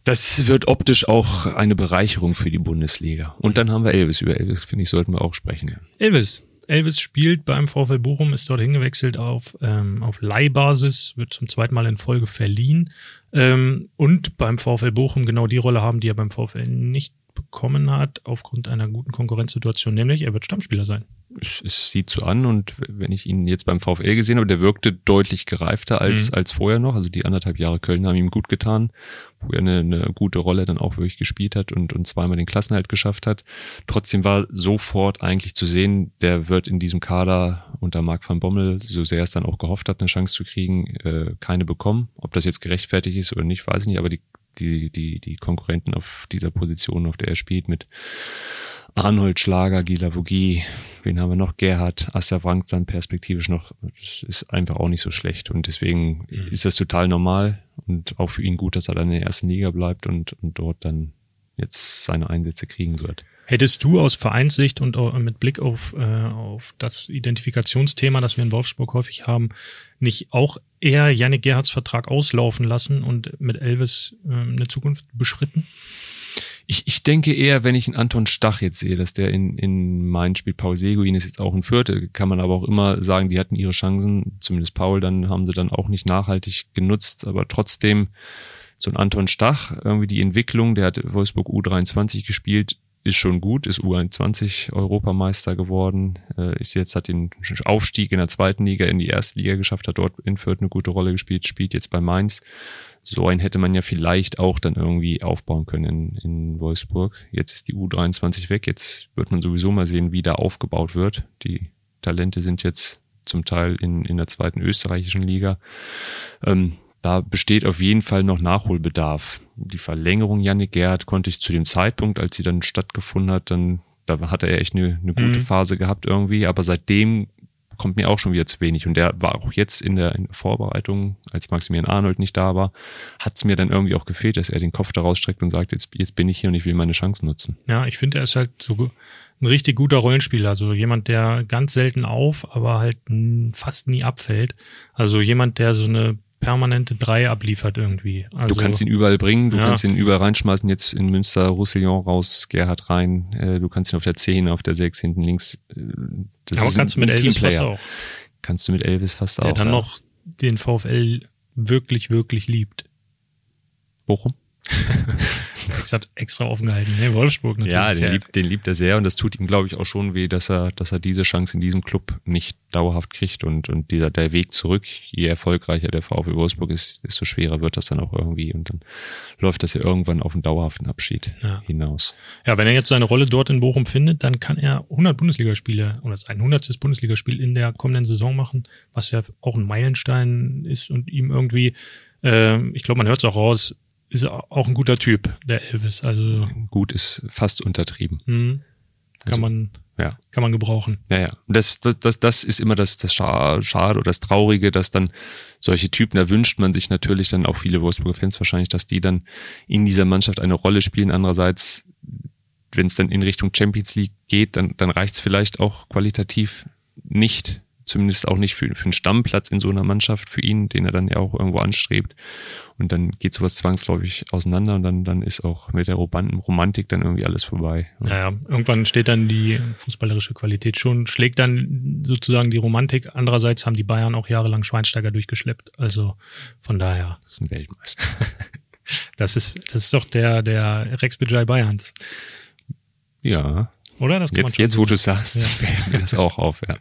das wird optisch auch eine Bereicherung für die Bundesliga. Und dann haben wir Elvis. Über Elvis, finde ich, sollten wir auch sprechen. Elvis, Elvis spielt beim VfL Bochum, ist dort hingewechselt auf, ähm, auf Leihbasis, wird zum zweiten Mal in Folge verliehen. Ähm, und beim VfL Bochum genau die Rolle haben, die er beim VfL nicht bekommen hat aufgrund einer guten Konkurrenzsituation, nämlich er wird Stammspieler sein. Es, sieht so an und wenn ich ihn jetzt beim VfL gesehen habe, der wirkte deutlich gereifter als, mhm. als vorher noch. Also die anderthalb Jahre Köln haben ihm gut getan, wo er eine, eine gute Rolle dann auch wirklich gespielt hat und, und zweimal den Klassenhalt geschafft hat. Trotzdem war sofort eigentlich zu sehen, der wird in diesem Kader unter Marc van Bommel, so sehr es dann auch gehofft hat, eine Chance zu kriegen, äh, keine bekommen. Ob das jetzt gerechtfertigt ist oder nicht, weiß ich nicht, aber die die, die, die Konkurrenten auf dieser Position, auf der er spielt, mit Arnold Schlager, Gila Vogie, wen haben wir noch? Gerhard, Asta Frank dann perspektivisch noch. Das ist einfach auch nicht so schlecht. Und deswegen mhm. ist das total normal und auch für ihn gut, dass er dann in der ersten Liga bleibt und, und dort dann jetzt seine Einsätze kriegen wird. Hättest du aus Vereinssicht und mit Blick auf, äh, auf das Identifikationsthema, das wir in Wolfsburg häufig haben, nicht auch eher Yannick Gerhards Vertrag auslaufen lassen und mit Elvis äh, eine Zukunft beschritten? Ich, ich denke eher, wenn ich einen Anton Stach jetzt sehe, dass der in, in Main spielt, Paul Seguin ist jetzt auch ein Viertel, kann man aber auch immer sagen, die hatten ihre Chancen, zumindest Paul, dann haben sie dann auch nicht nachhaltig genutzt, aber trotzdem so ein Anton Stach, irgendwie die Entwicklung, der hat Wolfsburg U23 gespielt, ist schon gut, ist U21 Europameister geworden, äh, ist jetzt, hat den Aufstieg in der zweiten Liga in die erste Liga geschafft, hat dort in Fürth eine gute Rolle gespielt, spielt jetzt bei Mainz. So einen hätte man ja vielleicht auch dann irgendwie aufbauen können in, in Wolfsburg. Jetzt ist die U23 weg, jetzt wird man sowieso mal sehen, wie da aufgebaut wird. Die Talente sind jetzt zum Teil in, in der zweiten österreichischen Liga. Ähm, da besteht auf jeden Fall noch Nachholbedarf. Die Verlängerung Janik Gerd konnte ich zu dem Zeitpunkt, als sie dann stattgefunden hat, dann da hat er echt eine, eine gute mhm. Phase gehabt irgendwie, aber seitdem kommt mir auch schon wieder zu wenig. Und der war auch jetzt in der, in der Vorbereitung, als Maximilian Arnold nicht da war, hat es mir dann irgendwie auch gefehlt, dass er den Kopf da rausstreckt und sagt, jetzt, jetzt bin ich hier und ich will meine Chancen nutzen. Ja, ich finde, er ist halt so ein richtig guter Rollenspieler. Also jemand, der ganz selten auf, aber halt fast nie abfällt. Also jemand, der so eine permanente drei abliefert irgendwie. Also, du kannst ihn überall bringen, du ja. kannst ihn überall reinschmeißen, jetzt in Münster, Roussillon raus, Gerhard rein, äh, du kannst ihn auf der 10, auf der 6 hinten links. Äh, das Aber kannst du mit Elvis fast auch. Kannst du mit Elvis fast der auch. Der dann ja. noch den VfL wirklich, wirklich liebt. Bochum? ich habe extra offen gehalten. Nee, Wolfsburg natürlich. Ja, den, Liebt, den liebt er sehr und das tut ihm, glaube ich, auch schon weh, dass er, dass er diese Chance in diesem Club nicht dauerhaft kriegt und, und dieser, der Weg zurück, je erfolgreicher der VfL Wolfsburg ist, desto schwerer wird das dann auch irgendwie und dann läuft das ja irgendwann auf einen dauerhaften Abschied ja. hinaus. Ja, wenn er jetzt seine Rolle dort in Bochum findet, dann kann er 100 Bundesligaspiele oder sein 100. Bundesligaspiel in der kommenden Saison machen, was ja auch ein Meilenstein ist und ihm irgendwie, äh, ich glaube, man hört es auch raus, ist auch ein guter Typ, der Elvis. Also gut ist fast untertrieben. Mh, kann also, man ja. kann man gebrauchen. Ja, ja. Das, das, das ist immer das, das Schade oder das Traurige, dass dann solche Typen, da wünscht man sich natürlich dann auch viele Wolfsburger Fans wahrscheinlich, dass die dann in dieser Mannschaft eine Rolle spielen. Andererseits, wenn es dann in Richtung Champions League geht, dann, dann reicht es vielleicht auch qualitativ nicht zumindest auch nicht für, für einen Stammplatz in so einer Mannschaft für ihn, den er dann ja auch irgendwo anstrebt. Und dann geht sowas zwangsläufig auseinander und dann, dann ist auch mit der Romantik dann irgendwie alles vorbei. Naja, irgendwann steht dann die fußballerische Qualität schon, schlägt dann sozusagen die Romantik. Andererseits haben die Bayern auch jahrelang Schweinsteiger durchgeschleppt. Also von daher. Das ist ein Weltmeister. das ist, das ist doch der, der Rex Bejai Bayerns. Ja. Oder? Das kann jetzt, jetzt, wo du sagst, ja. fällt mir das auch auf, ja.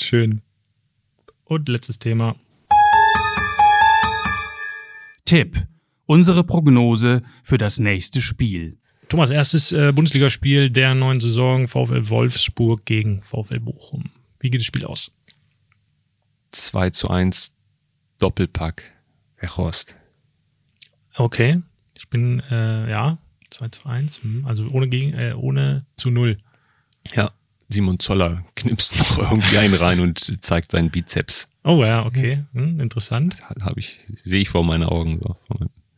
Schön. Und letztes Thema. Tipp. Unsere Prognose für das nächste Spiel. Thomas, erstes äh, Bundesligaspiel der neuen Saison VfL Wolfsburg gegen VfL Bochum. Wie geht das Spiel aus? 2 zu 1 Doppelpack. Horst. Okay. Ich bin, äh, ja, 2 zu 1. Hm, also ohne, gegen, äh, ohne zu 0. Ja. Simon Zoller knipst noch irgendwie einen rein und zeigt seinen Bizeps. Oh ja, okay, hm, interessant. Habe ich, sehe ich vor meinen Augen. So.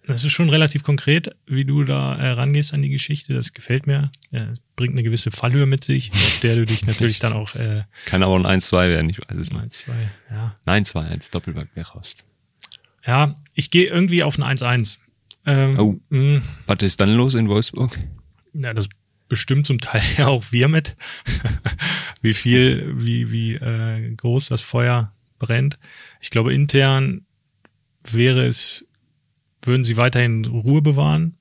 Das ist schon relativ konkret, wie du da äh, rangehst an die Geschichte. Das gefällt mir. Es bringt eine gewisse Fallhöhe mit sich, auf der du dich natürlich dann auch. Äh, Kann aber ein 1-2 werden, ich weiß es nicht. 1-2, ja. Nein, 2-1, Doppelback Wechhorst. Ja, ich gehe irgendwie auf ein 1-1. Ähm, oh. Mh. Was ist dann los in Wolfsburg? Ja, das bestimmt zum Teil ja auch wir mit, wie viel, wie, wie äh, groß das Feuer brennt. Ich glaube, intern wäre es, würden sie weiterhin Ruhe bewahren,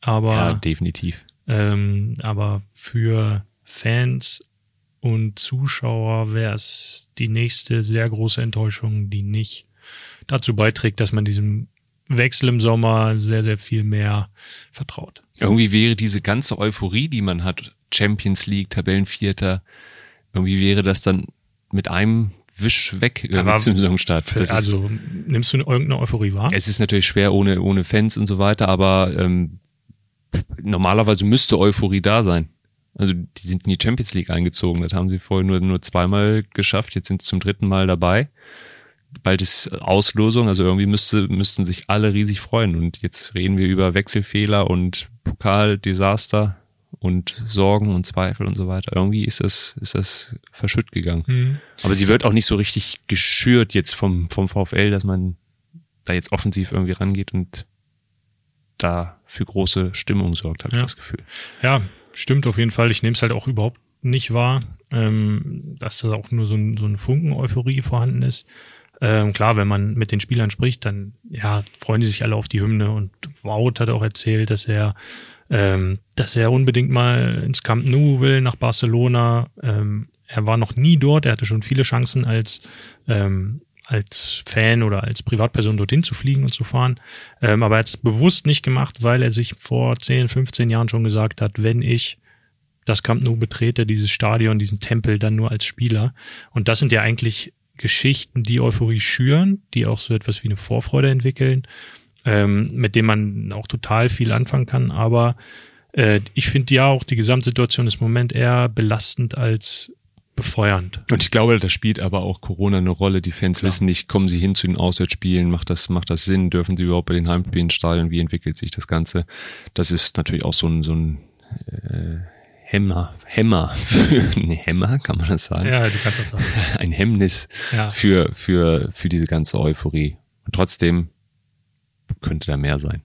aber ja, definitiv. Ähm, aber für Fans und Zuschauer wäre es die nächste sehr große Enttäuschung, die nicht dazu beiträgt, dass man diesem Wechsel im Sommer sehr, sehr viel mehr vertraut. Irgendwie wäre diese ganze Euphorie, die man hat, Champions League, Tabellenvierter, irgendwie wäre das dann mit einem Wisch weg Aber zum Saisonstart. Das ist- also nimmst du irgendeine Euphorie wahr? Es ist natürlich schwer ohne, ohne Fans und so weiter, aber ähm, normalerweise müsste Euphorie da sein. Also die sind in die Champions League eingezogen, das haben sie vorher nur, nur zweimal geschafft, jetzt sind sie zum dritten Mal dabei. Bald ist Auslosung, also irgendwie müsste, müssten sich alle riesig freuen. Und jetzt reden wir über Wechselfehler und Pokaldesaster und Sorgen und Zweifel und so weiter. Irgendwie ist das, ist das verschütt gegangen. Mhm. Aber sie wird auch nicht so richtig geschürt jetzt vom, vom VfL, dass man da jetzt offensiv irgendwie rangeht und da für große Stimmung sorgt, habe Ja. ich das Gefühl. Ja, stimmt auf jeden Fall. Ich nehme es halt auch überhaupt nicht wahr, ähm, dass da auch nur so ein, so ein Funken Euphorie vorhanden ist. Ähm, klar, wenn man mit den Spielern spricht, dann ja, freuen die sich alle auf die Hymne und Wout hat auch erzählt, dass er ähm, dass er unbedingt mal ins Camp Nou will, nach Barcelona. Ähm, er war noch nie dort, er hatte schon viele Chancen als ähm, als Fan oder als Privatperson dorthin zu fliegen und zu fahren. Ähm, aber er hat es bewusst nicht gemacht, weil er sich vor 10, 15 Jahren schon gesagt hat, wenn ich das Camp Nou betrete, dieses Stadion, diesen Tempel, dann nur als Spieler. Und das sind ja eigentlich Geschichten, die Euphorie schüren, die auch so etwas wie eine Vorfreude entwickeln, ähm, mit dem man auch total viel anfangen kann. Aber äh, ich finde ja auch, die Gesamtsituation ist im Moment eher belastend als befeuernd. Und ich glaube, da spielt aber auch Corona eine Rolle. Die Fans Klar. wissen nicht, kommen sie hin zu den Auswärtsspielen, macht das, macht das Sinn, dürfen sie überhaupt bei den Heimspielen Stadion, wie entwickelt sich das Ganze? Das ist natürlich auch so ein, so ein äh, Hämmer, Hämmer, für, nee, Hämmer, kann man das sagen? Ja, du kannst das sagen. Ein Hemmnis Ja. für, für, für diese ganze Euphorie. Und trotzdem könnte da mehr sein.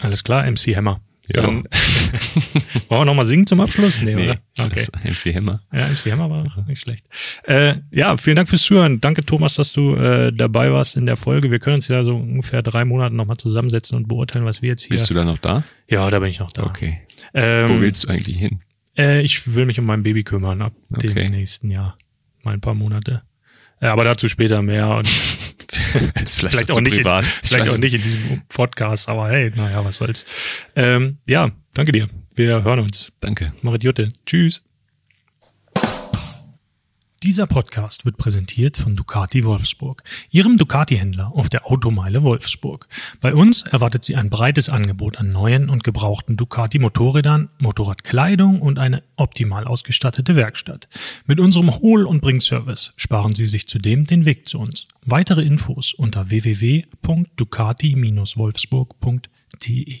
Alles klar, MC Hammer. Ja. Dann wollen wir nochmal singen zum Abschluss? Nee, oder? das MC Hämmer. Ja, MC Hammer war nicht schlecht. Äh, ja, vielen Dank fürs Zuhören. Danke, Thomas, dass du äh, dabei warst in der Folge. Wir können uns ja so ungefähr drei Monate nochmal zusammensetzen und beurteilen, was wir jetzt hier. Bist du da noch da? ja, da bin ich noch da. Okay. Ähm, Wo willst du eigentlich hin? Äh, ich will mich um mein Baby kümmern ab Okay. dem nächsten Jahr. Mal ein paar Monate. Äh, aber dazu später mehr und vielleicht, zu auch nicht, in, privat. Ich vielleicht auch nicht in diesem Podcast, aber hey, naja, was soll's. Ähm, ja, danke dir. Wir hören uns. Danke. Marit Jutte. Tschüss. Dieser Podcast wird präsentiert von Ducati Wolfsburg, Ihrem Ducati-Händler auf der Automeile Wolfsburg. Bei uns erwartet Sie ein breites Angebot an neuen und gebrauchten Ducati-Motorrädern, Motorradkleidung und eine optimal ausgestattete Werkstatt. Mit unserem Hohl- und Bringservice sparen Sie sich zudem den Weg zu uns. Weitere Infos unter www.ducati-wolfsburg.de.